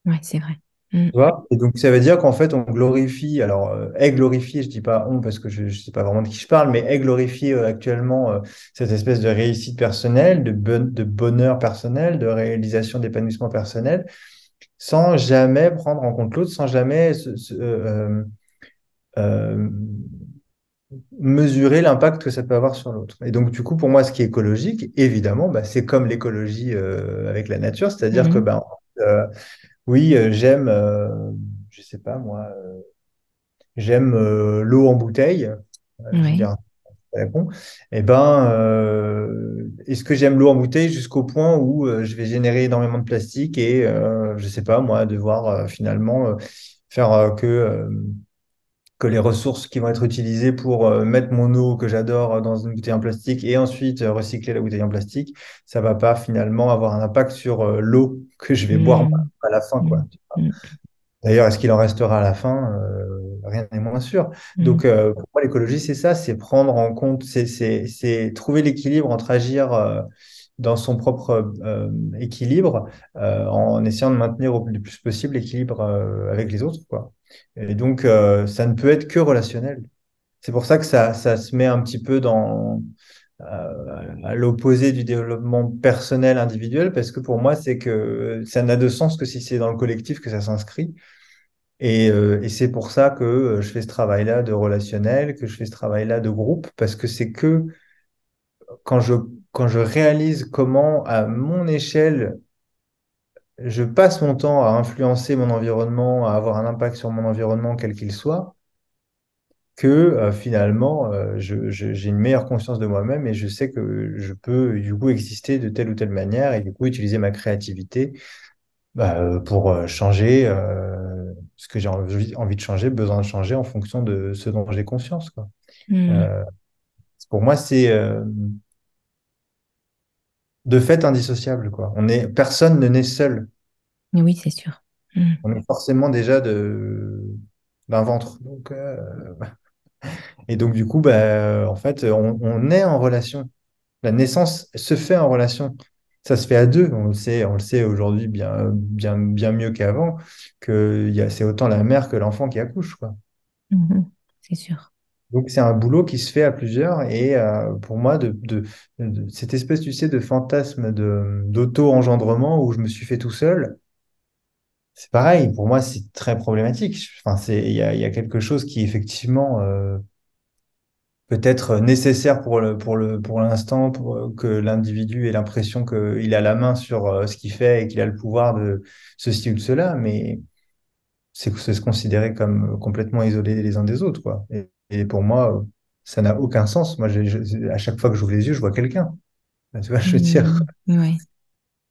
Oui, c'est vrai. Mm. Et donc, ça veut dire qu'en fait, on glorifie, alors, euh, est glorifié, je dis pas on parce que je ne sais pas vraiment de qui je parle, mais est glorifié euh, actuellement euh, cette espèce de réussite personnelle, de, de bonheur personnel, de réalisation d'épanouissement personnel, sans jamais prendre en compte l'autre, sans jamais mesurer l'impact que ça peut avoir sur l'autre. Et donc, du coup, pour moi, ce qui est écologique, évidemment, bah, c'est comme l'écologie avec la nature, c'est-à-dire que ben, oui, euh, j'aime, euh, je sais pas moi, euh, j'aime l'eau en bouteille. je veux dire, Eh ben, est-ce que j'aime l'eau en bouteille jusqu'au point où je vais générer énormément de plastique et je sais pas moi, devoir finalement faire que que les ressources qui vont être utilisées pour mettre mon eau que j'adore dans une bouteille en plastique et ensuite recycler la bouteille en plastique, ça va pas finalement avoir un impact sur l'eau que je vais boire mmh. à la fin. Quoi. Mmh. D'ailleurs, est-ce qu'il en restera à la fin? Rien n'est moins sûr. Mmh. Donc, pour moi, l'écologie, c'est ça, c'est prendre en compte, c'est trouver l'équilibre entre agir dans son propre équilibre en essayant de maintenir au plus possible l'équilibre avec les autres. Quoi. Et donc, ça ne peut être que relationnel. c'est pour ça que ça, ça se met un petit peu dans, euh, à l'opposé du développement personnel individuel, parce que pour moi, c'est que ça n'a de sens que si c'est dans le collectif que ça s'inscrit. Et, euh, et c'est pour ça que euh, je fais ce travail-là de relationnel, que je fais ce travail-là de groupe, parce que c'est que quand je, quand je réalise comment, à mon échelle, je passe mon temps à influencer mon environnement, à avoir un impact sur mon environnement, quel qu'il soit, que euh, finalement, euh, j'ai une meilleure conscience de moi-même et je sais que je peux du coup exister de telle ou telle manière et du coup utiliser ma créativité bah, euh, pour changer euh, ce que j'ai envie, envie de changer, besoin de changer en fonction de ce dont j'ai conscience, quoi. Euh, pour moi, c'est de fait indissociable, quoi. On est, personne ne naît seul. Mais oui, c'est sûr. Hmm. On est forcément déjà de d'un ventre. Donc, euh, et donc du coup, bah, en fait, on, on est en relation. La naissance se fait en relation. Ça se fait à deux. On le sait, on le sait aujourd'hui bien, bien, bien mieux qu'avant, que c'est autant la mère que l'enfant qui accouche, quoi. Mhm. C'est sûr. Donc c'est un boulot qui se fait à plusieurs et euh, pour moi de, de, de- cette espèce tu sais de fantasme de d'auto-engendrement où je me suis fait tout seul, c'est pareil pour moi c'est très problématique. Enfin c'est il y a, y a quelque chose qui effectivement euh, peut être nécessaire pour le pour le pour l'instant pour euh, que l'individu ait l'impression qu'il a la main sur euh, ce qu'il fait et qu'il a le pouvoir de ceci ou de cela, mais c'est se considérer comme complètement isolés les uns des autres, quoi. Et pour moi, ça n'a aucun sens. Moi, je- à chaque fois que j'ouvre les yeux, je vois quelqu'un. Tu vois, je veux dire,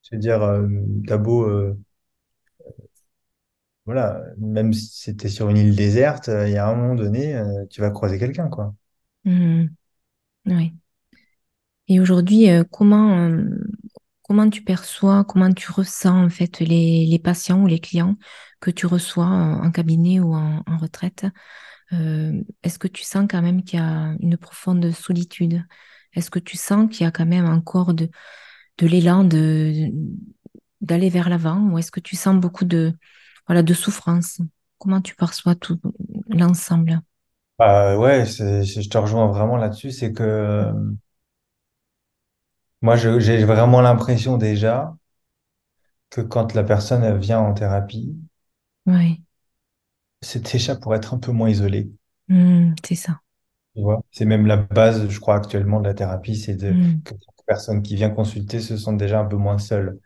je veux dire, euh, t'as beau, euh, voilà, même si c'était sur une île déserte, euh, il y a un moment donné, tu vas croiser quelqu'un, quoi. Hmm. Ouais. Et aujourd'hui, comment, comment tu perçois, comment tu ressens en fait les, les patients ou les clients que tu reçois en, en cabinet ou en, en retraite? Euh, est-ce que tu sens quand même qu'il y a une profonde solitude? Est-ce que tu sens qu'il y a quand même encore de, de l'élan de, d'aller vers l'avant? Ou est-ce que tu sens beaucoup de, voilà, de souffrance? Comment tu perçois tout l'ensemble? Bah ouais, c'est- je te rejoins vraiment là-dessus. C'est que euh, moi, j'ai vraiment l'impression déjà que quand la personne vient en thérapie, Oui, c'est déjà pour être un peu moins isolée. Hmm, c'est ça. Tu vois, c'est même la base, je crois, actuellement de la thérapie, c'est de, Hmm, que chaque personne qui vient consulter se sente déjà un peu moins seule.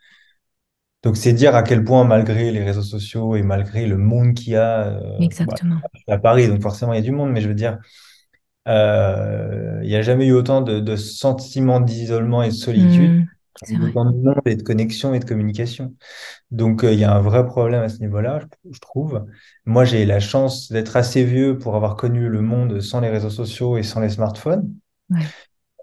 Donc, c'est dire à quel point, malgré les réseaux sociaux et malgré le monde qu'il y a, euh, bah, exactement. à Paris, donc forcément, il y a du monde, mais je veux dire, euh, il n'y a jamais eu autant de, de sentiments d'isolement et de solitude, Hmm, autant de monde et de connexion et de communication. Donc, euh, il y a un vrai problème à ce niveau-là, je, je trouve. Moi, j'ai la chance d'être assez vieux pour avoir connu le monde sans les réseaux sociaux et sans les smartphones Ouais.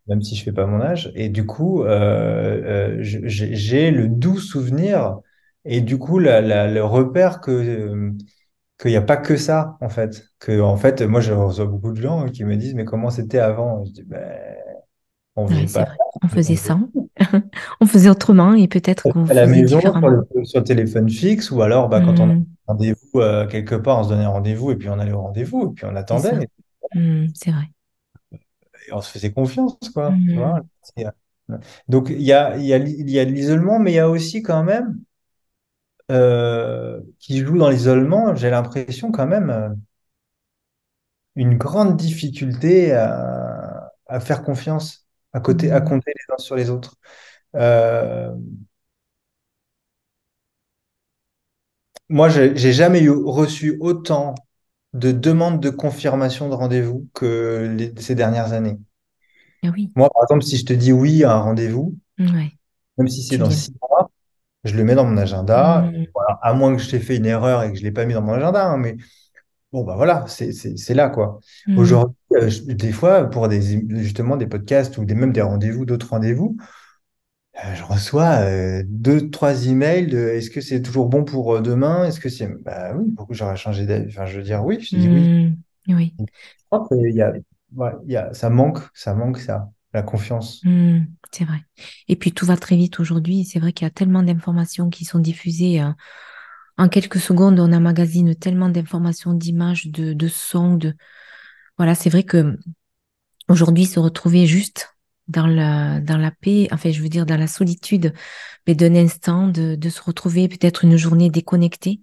même si je fais pas mon âge. Et du coup, euh, euh, j'ai le doux souvenir et du coup la, la- le repère que qu'il n'y a pas que ça en fait. Que en fait, moi je reçois beaucoup de gens qui me disent mais comment c'était avant? Je dis ben on faisait Ouais, pas. On ça. On faisait autrement et peut-être qu'on à la maison sur le, téléphone fixe ou alors bah, quand on a Hmm, un rendez-vous euh, quelque part, on se donnait rendez-vous et puis on allait au rendez-vous et puis on c'est attendait Hmm, c'est vrai. et on se faisait confiance quoi. Tu Hmm, vois? C'est- Donc il y a, y a, y a de l'isolement, mais il y a aussi quand même euh, qui joue dans l'isolement, j'ai l'impression quand même euh, une grande difficulté à, à faire confiance, à côté, à compter les uns sur les autres. Euh, moi, j'ai jamais eu, reçu autant de demandes de confirmation de rendez-vous que les- ces dernières années. Ah oui. Moi, par exemple, si je te dis oui à un rendez-vous, Ouais. même si c'est dans six mois, je le mets dans mon agenda. Voilà, à moins que je t'ai fait une erreur et que je l'ai pas mis dans mon agenda, hein, mais Bon, bah voilà, c'est là, quoi. hmm, Aujourd'hui, euh, des fois, pour des, justement des podcasts ou des, même des rendez-vous, d'autres rendez-vous, euh, je reçois euh, deux, trois emails de est-ce que c'est toujours bon pour demain? Est-ce que c'est. Bah oui, pourquoi j'aurais changé d'avis? Enfin, je veux dire oui, je dis oui. hmm, oui. Je crois qu'il y a, ouais, il y a, ça manque, ça manque, ça, la confiance. Hmm, c'est vrai. Et puis tout va très vite aujourd'hui. C'est vrai qu'il y a tellement d'informations qui sont diffusées. En quelques secondes, on emmagasine tellement d'informations, d'images, de, de sons, de... voilà, c'est vrai que aujourd'hui, se retrouver juste dans la, dans la paix, enfin, je veux dire, dans la solitude, mais d'un instant, de, de se retrouver peut-être une journée déconnectée.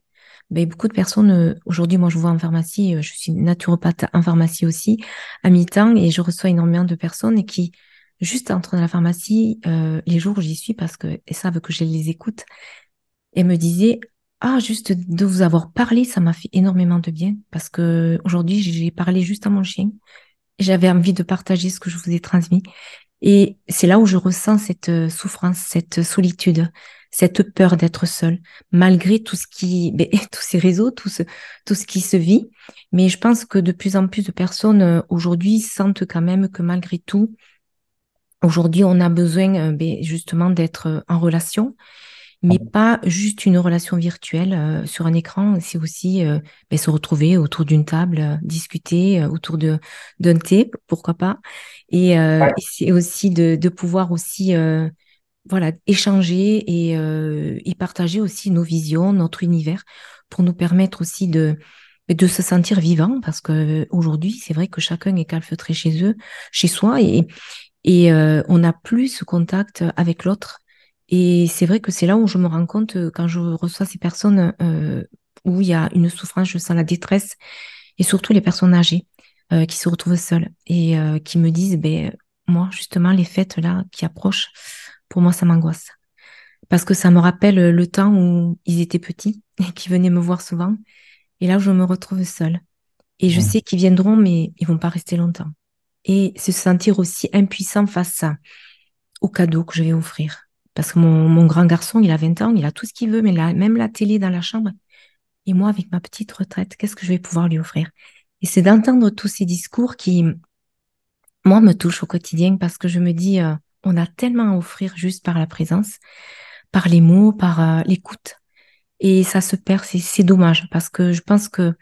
Ben, beaucoup de personnes, euh, aujourd'hui, moi, je vois en pharmacie, euh, je suis naturopathe en pharmacie aussi, à mi-temps, et je reçois énormément de personnes qui, juste entrent dans la pharmacie, euh, les jours où j'y suis, parce qu'elles savent que je les écoute, et me disaient, ah, juste de vous avoir parlé, ça m'a fait énormément de bien, parce que aujourd'hui, j'ai parlé juste à mon chien, j'avais envie de partager ce que je vous ai transmis. Et c'est là où je ressens cette euh, souffrance, cette solitude, cette peur d'être seule, malgré tout ce qui, ben, tous ces réseaux, tout ce, tout ce qui se vit. Mais je pense que de plus en plus de personnes euh, aujourd'hui sentent quand même que malgré tout, aujourd'hui, on a besoin euh, ben, justement d'être en relation mais pas juste une relation virtuelle euh, sur un écran. C'est aussi euh, ben, se retrouver autour d'une table, euh, discuter autour de d'un thé, pourquoi pas. Et, et c'est aussi de, de, pouvoir aussi voilà échanger et, et partager aussi nos visions, notre univers, pour nous permettre aussi de de se sentir vivant parce que aujourd'hui c'est vrai que chacun est calfeutré chez eux, chez soi et et on n'a plus ce contact avec l'autre et c'est vrai que c'est là où je me rends compte, euh, quand je reçois ces personnes euh, où il y a une souffrance, je sens la détresse, et surtout les personnes âgées euh, qui se retrouvent seules et qui me disent, ben, moi, justement, les fêtes là qui approchent, pour moi, ça m'angoisse. Parce que ça me rappelle le temps où ils étaient petits et qui venaient me voir souvent. Et là, où je me retrouve seule. Et je mmh. sais qu'ils viendront, mais ils vont pas rester longtemps. Et se sentir aussi impuissant face à, au cadeau que je vais offrir parce que mon, grand garçon, il a 20 ans, il a tout ce qu'il veut, mais il même la télé dans la chambre. Et moi, avec ma petite retraite, qu'est-ce que je vais pouvoir lui offrir? Et c'est d'entendre tous ces discours qui, moi, me touchent au quotidien parce que je me dis, euh, on a tellement à offrir juste par la présence, par les mots, par euh, l'écoute. Et ça se perd, c'est dommage parce que je pense que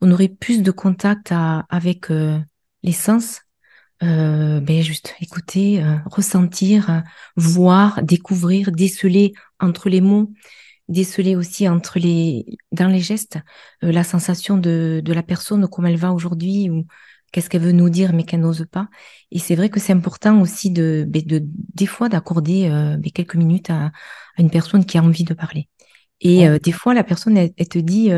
on aurait plus de contact avec euh, les sens euh, ben juste écouter, euh, ressentir, voir, découvrir, déceler entre les mots, déceler aussi entre les dans les gestes euh, la sensation de, de la personne comment elle va aujourd'hui ou qu'est-ce qu'elle veut nous dire mais qu'elle n'ose pas. Et c'est vrai que c'est important aussi de, ben de des fois d'accorder ben quelques minutes à, à, une personne qui a envie de parler. Et des fois la personne elle, elle te dit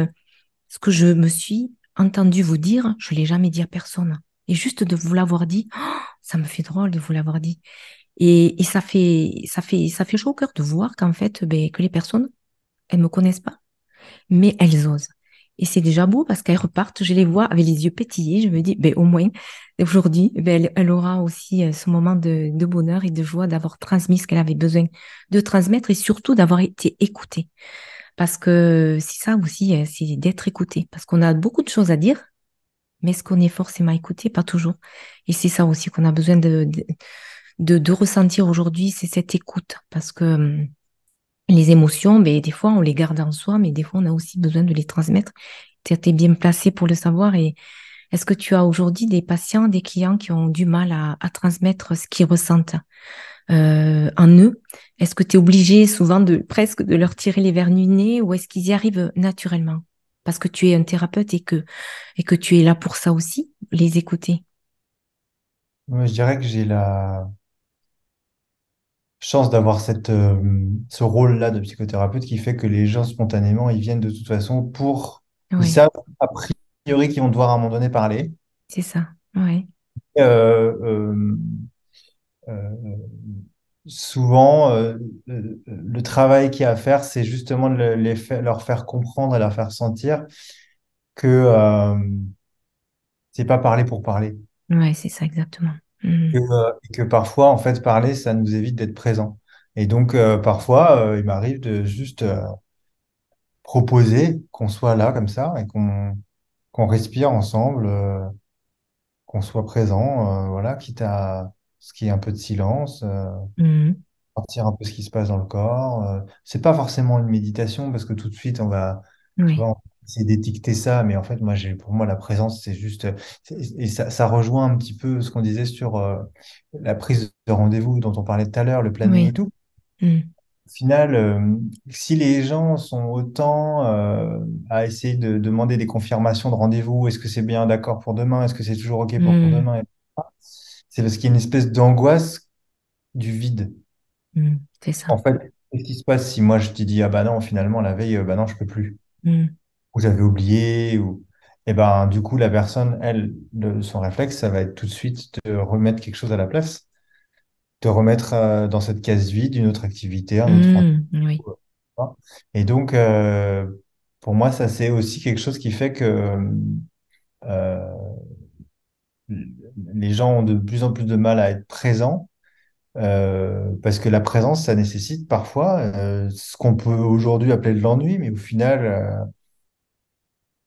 ce que je me suis entendu vous dire, je l'ai jamais dit à personne. Et juste de vous l'avoir dit, ça me fait drôle de vous l'avoir dit. Et, et, ça fait ça fait ça fait chaud au cœur de voir qu'en fait ben, que les personnes elles me connaissent pas, mais elles osent. Et c'est déjà beau parce qu'elles repartent, je les vois avec les yeux pétillés. Je me dis, ben au moins aujourd'hui, ben, elle, aura aussi euh, ce moment de, de bonheur et de joie d'avoir transmis ce qu'elle avait besoin de transmettre et surtout d'avoir été écoutée. Parce que c'est ça aussi, euh, c'est d'être écouté. Parce qu'on a beaucoup de choses à dire, mais est-ce qu'on est forcément écouté Pas toujours. Et c'est ça aussi qu'on a besoin de, de, ressentir aujourd'hui, c'est cette écoute. Parce que hum, les émotions, ben, des fois, on les garde en soi, mais des fois, on a aussi besoin de les transmettre. Tu es bien placé pour le savoir. Et est-ce que tu as aujourd'hui des patients, des clients qui ont du mal à, à transmettre ce qu'ils ressentent euh, en eux? Est-ce que tu es obligé souvent de presque de leur tirer les verres du nez ou est-ce qu'ils y arrivent naturellement? Parce que tu es un thérapeute et que, et que tu es là pour ça aussi, les écouter je dirais que j'ai la chance d'avoir cette, euh, ce rôle-là de psychothérapeute qui fait que les gens, spontanément, ils viennent de toute façon pour... Ils savent, a priori, qu'ils vont devoir à un moment donné parler. C'est ça, oui. Euh, euh, souvent, euh, le travail qu'il y a à faire, c'est justement de les leur faire comprendre et leur faire sentir que euh, c'est pas parler pour parler. Ouais, c'est ça exactement. Mmh. Que, euh, et que parfois, en fait, parler, ça nous évite d'être présent. Et donc, euh, parfois, il m'arrive de juste proposer qu'on soit là comme ça et qu'on qu'on respire ensemble, qu'on soit présent, voilà, quitte à ce qui est un peu de silence, euh, mmh. sentir un peu ce qui se passe dans le corps. Euh, c'est pas forcément une méditation parce que tout de suite on va, essayer d'étiqueter ça, mais en fait moi j'ai pour moi la présence c'est juste et ça, ça, rejoint un petit peu ce qu'on disait sur euh, la prise de rendez-vous dont on parlait tout à l'heure, le planning et tout. Mmh. au final, euh, si les gens sont autant euh, à essayer de demander des confirmations de rendez-vous, est-ce que c'est bien d'accord pour demain, est-ce que c'est toujours OK pour, pour Hmm, demain, etc., c'est parce qu'il y a une espèce d'angoisse du vide. hmm, c'est ça. En fait, qu'est-ce qui se passe si moi je te dis, ah bah non, finalement, la veille, euh, bah non, je peux plus, Hmm, ou j'avais oublié, ou... Et ben, du coup, la personne, elle, le- son réflexe, ça va être tout de suite de remettre quelque chose à la place, de remettre euh, dans cette case vide une autre activité, un autre hmm, oui. Hein. Et donc, euh, pour moi, ça, c'est aussi quelque chose qui fait que euh, les gens ont de plus en plus de mal à être présents, euh, parce que la présence, ça nécessite parfois euh, ce qu'on peut aujourd'hui appeler de l'ennui, mais au final, euh,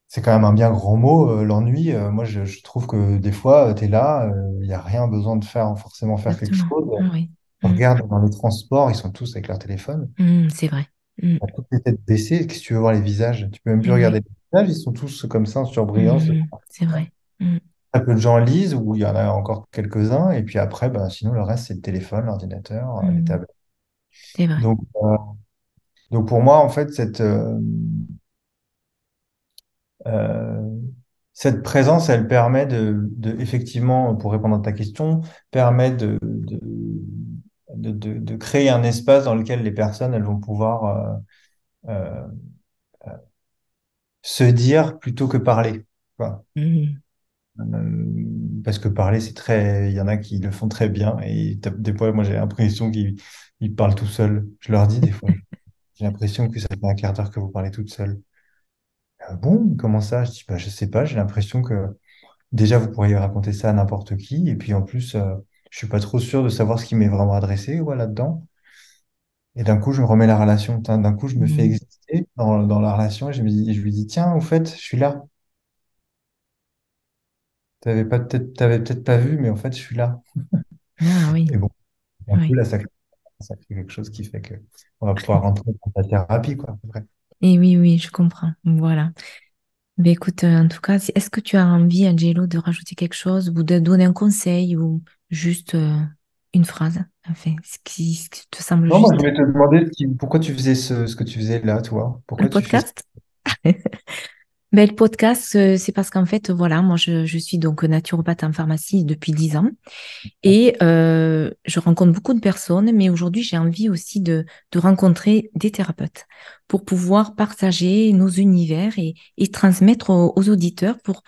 c'est quand même un bien grand mot, l'ennui. Moi, je, je trouve que des fois, tu es là, il n'y a rien besoin de faire, forcément faire quelque chose. Ah oui. On Hmm, regarde dans les transports, ils sont tous avec leur téléphone. hmm, c'est vrai. Hmm, à toutes les têtes baissées, qu'est-ce que tu veux voir les visages? Tu peux même plus regarder oui. les visages, ils sont tous comme ça, surbrillants. ce- Hmm, c'est vrai. Très peu de gens lisent, ou il y en a encore quelques-uns, et puis après, ben, sinon le reste, c'est le téléphone, l'ordinateur, euh, les hmm, tablettes. c'est vrai. Donc, euh, donc pour moi, en fait, cette, euh, euh, cette présence, elle permet de, de, effectivement, pour répondre à ta question, permet de, de, de, créer un espace dans lequel les personnes, elles vont pouvoir se dire plutôt que parler. quoi. Parce que parler, c'est très. Il y en a qui le font très bien. Et des fois, moi, j'ai l'impression qu'ils ils parlent tout seuls. Je leur dis des fois, j'ai l'impression que ça fait un quart d'heure que vous parlez toute seule. Ah bon, comment ça? Je dis, bah, je sais pas. J'ai l'impression que déjà, vous pourriez raconter ça à n'importe qui. Et puis, en plus, euh, je suis pas trop sûr de savoir ce qui m'est vraiment adressé, ouais, là-dedans. Et d'un coup, je me remets la relation. D'un coup, je me fais hmm. exister dans, dans la relation. Et je me dis, je lui dis, tiens, au fait, je suis là. T'avais pas peut-être, t'avais peut-être pas vu, mais en fait, je suis là. Ah oui. Et bon, coup, là, ça ça fait quelque chose qui fait que on va pouvoir rentrer dans la thérapie, quoi. Et oui, oui, je comprends. Voilà. Mais écoute, euh, en tout cas, est-ce que tu as envie, Angelo, de rajouter quelque chose ou de donner un conseil ou juste euh, une phrase, enfin, ce qui, ce qui te semble Non, moi, je voulais te demander pourquoi tu faisais ce, ce que tu faisais là, toi? Le Pourquoi tu fais ça? Ben, le podcast, euh, c'est parce qu'en fait, voilà, moi, je, suis donc naturopathe en pharmacie depuis 10 ans et euh, je rencontre beaucoup de personnes, mais aujourd'hui, j'ai envie aussi de, rencontrer des thérapeutes pour pouvoir partager nos univers et, et transmettre aux, aux auditeurs pour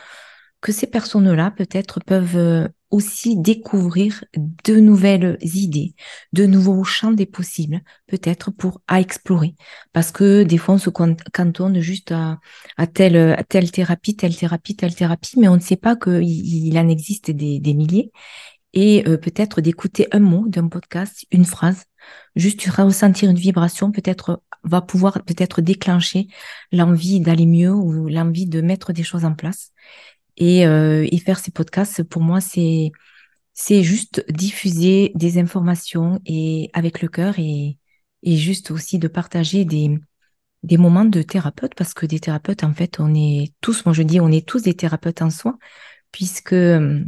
que ces personnes-là, peut-être, peuvent euh, aussi découvrir de nouvelles idées, de nouveaux champs des possibles, peut-être pour à explorer. Parce que des fois, on se can- cantonne juste à, telle, telle thérapie, telle thérapie, telle thérapie, mais on ne sait pas qu'il il en existe des, des milliers. Et euh, peut-être d'écouter un mot d'un podcast, une phrase, juste ressentir une vibration, peut-être va pouvoir peut-être déclencher l'envie d'aller mieux ou l'envie de mettre des choses en place. Et, euh, et faire ces podcasts, pour moi, c'est c'est juste diffuser des informations et avec le cœur et, et juste aussi de partager des, des moments de thérapeute parce que des thérapeutes, en fait, on est tous, moi je dis, on est tous des thérapeutes en soi puisque euh,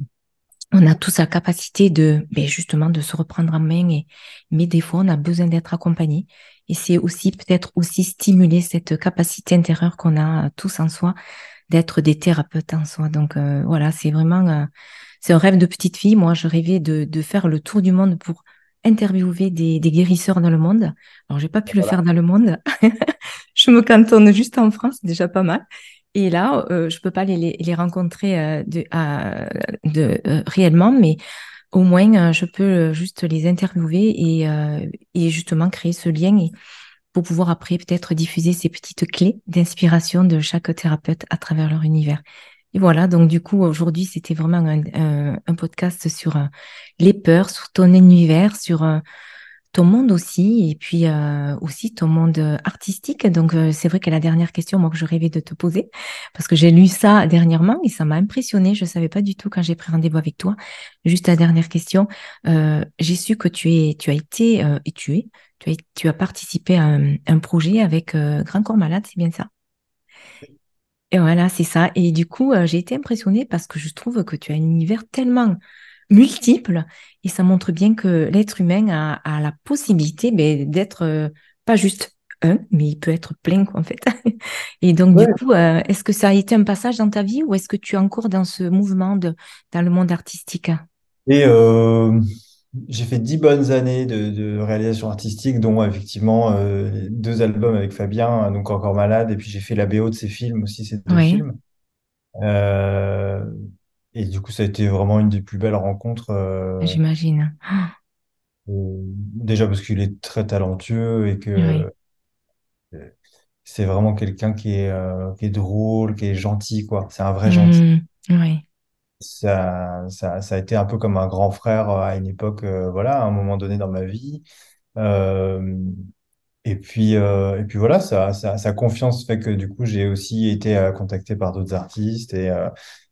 on a tous la capacité de, ben justement, de se reprendre en main et, mais des fois, on a besoin d'être accompagné. Et c'est aussi peut-être aussi stimuler cette capacité intérieure qu'on a tous en soi d'être des thérapeutes en soi. Donc euh, voilà, c'est vraiment euh, c'est un rêve de petite fille. Moi, je rêvais de, de faire le tour du monde pour interviewer des, des guérisseurs dans le monde. Alors, j'ai pas pu le faire dans le monde. je me cantonne juste en France, déjà pas mal. Et là, euh, je peux pas les, les, les rencontrer de, à- de, réellement, mais au moins, je peux juste les interviewer et, et justement créer ce lien et pour pouvoir après peut-être diffuser ces petites clés d'inspiration de chaque thérapeute à travers leur univers. Et voilà, donc du coup, aujourd'hui, c'était vraiment un, podcast sur euh, les peurs, sur ton univers, sur euh, ton monde aussi, et puis euh, aussi ton monde euh, artistique. Donc euh, c'est vrai que la dernière question, moi, que je rêvais de te poser, parce que j'ai lu ça dernièrement et ça m'a impressionné. Je savais pas du tout quand j'ai pris rendez-vous avec toi. Juste la dernière question, euh, j'ai su que tu es, tu as été euh, et tu es, tu as, tu as participé à un, un projet avec euh, Grand Corps Malade, c'est bien ça? Et voilà, c'est ça. Et du coup, j'ai été impressionnée parce que je trouve que tu as un univers tellement multiple et ça montre bien que l'être humain a, a la possibilité ben, d'être euh, pas juste un, mais il peut être plein, en fait. Et donc, du coup, euh, est-ce que ça a été un passage dans ta vie ou est-ce que tu es encore dans ce mouvement de, dans le monde artistique? Et euh, j'ai fait dix bonnes années de, réalisation artistique, dont effectivement deux albums avec Fabien, donc Encore Malade, et puis j'ai fait la BO de ses films aussi, ces deux films. Et du coup, ça a été vraiment une des plus belles rencontres. J'imagine. déjà parce qu'il est très talentueux et que c'est vraiment quelqu'un qui est, euh, qui est drôle, qui est gentil, quoi. C'est un vrai gentil. Mmh, oui. Ça, ça, ça a été un peu comme un grand frère euh, à une époque, euh, voilà, à un moment donné dans ma vie. et puis, et puis voilà, sa confiance fait que du coup, j'ai aussi été contacté par d'autres artistes et,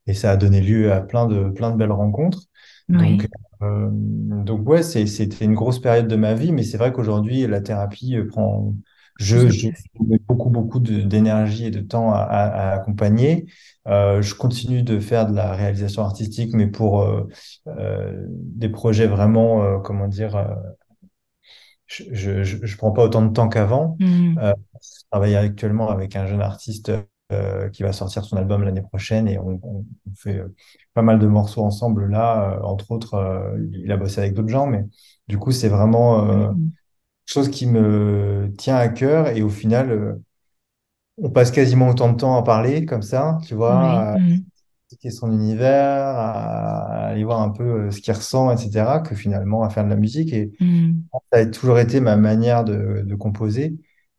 et ça a donné lieu à plein de, plein de belles rencontres. Donc, donc ouais, c'était une grosse période de ma vie, mais c'est vrai qu'aujourd'hui, la thérapie prend, je, je mets beaucoup, beaucoup d'énergie et de temps à, à, accompagner. Euh, je continue de faire de la réalisation artistique, mais pour euh, euh, des projets vraiment, euh, comment dire, euh, je, je, je, prends pas autant de temps qu'avant. Mmh. je travaille actuellement avec un jeune artiste qui va sortir son album l'année prochaine et on, on, fait pas mal de morceaux ensemble là. entre autres, il a bossé avec d'autres gens, mais du coup, c'est vraiment mmh chose qui me tient à cœur et au final, euh, on passe quasiment autant de temps à parler comme ça, tu vois, à mmh. expliquer son univers, à aller voir un peu euh, ce qu'il ressent, etc., que finalement à faire de la musique. Et mmh. ça a toujours été ma manière de, de composer,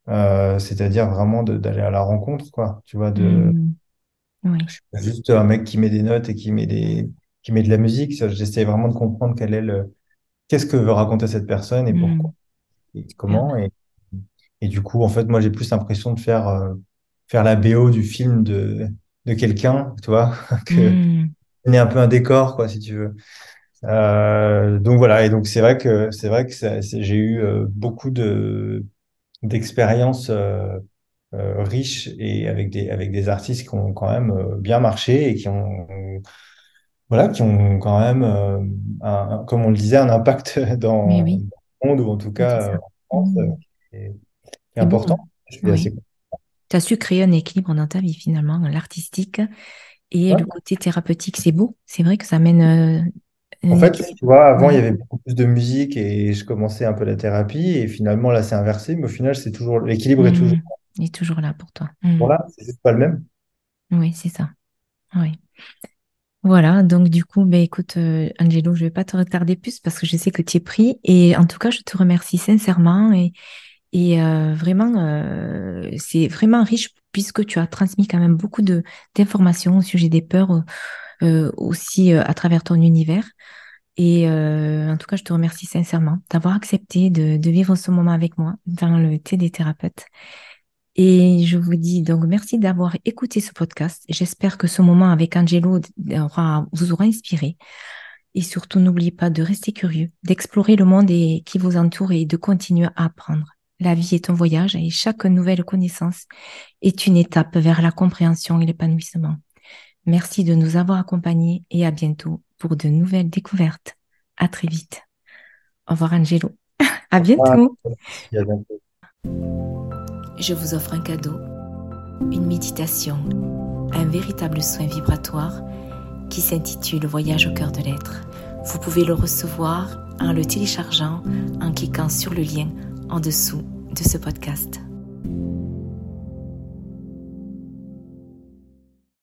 euh, c'est-à-dire vraiment d'aller à la rencontre, quoi, tu vois, de... Mmh. Je suis pas juste un mec qui met des notes et qui met des qui met de la musique. J'essaie vraiment de comprendre quel est le qu'est-ce que veut raconter cette personne et pourquoi et comment. Et, et du coup, en fait, moi, j'ai plus l'impression de faire, euh, faire la BO du film de, de quelqu'un, tu vois, que mmh. un peu un décor, quoi, si tu veux. Euh, donc voilà, et donc c'est vrai que c'est vrai que j'ai eu euh, beaucoup de d'expériences euh, euh, riches et avec des avec des artistes qui ont quand même bien marché et qui ont voilà qui ont quand même un, comme on le disait un impact dans, oui monde, ou en tout cas en France, mmh. c'est important. Tu as su créer un équilibre dans ta vie finalement, l'artistique et le côté thérapeutique. C'est beau, c'est vrai que ça mène. En fait, tu vois, avant, il y avait beaucoup plus de musique et je commençais un peu la thérapie et finalement, là, c'est inversé, mais au final, c'est toujours l'équilibre est toujours. Il est toujours là pour toi. Voilà, c'est juste pas le même. Oui, c'est ça. Oui. Voilà, donc du coup, ben, écoute, euh, Angelo, je vais pas te retarder plus parce que je sais que tu es pris. Et en tout cas, je te remercie sincèrement et, et euh, vraiment, euh, c'est vraiment riche puisque tu as transmis quand même beaucoup de d'informations au sujet des peurs aussi à travers ton univers. Et en tout cas, je te remercie sincèrement d'avoir accepté de, vivre ce moment avec moi dans le thé des thérapeutes. Et je vous dis donc merci d'avoir écouté ce podcast. J'espère que ce moment avec Angelo vous aura inspiré. Et surtout, n'oubliez pas de rester curieux, d'explorer le monde et, qui vous entoure et de continuer à apprendre. La vie est un voyage et chaque nouvelle connaissance est une étape vers la compréhension et l'épanouissement. Merci de nous avoir accompagnés et à bientôt pour de nouvelles découvertes. À très vite. Au revoir Angelo. À bientôt je vous offre un cadeau, une méditation, un véritable soin vibratoire qui s'intitule Voyage au cœur de l'être. Vous pouvez le recevoir en le téléchargeant en cliquant sur le lien en dessous de ce podcast.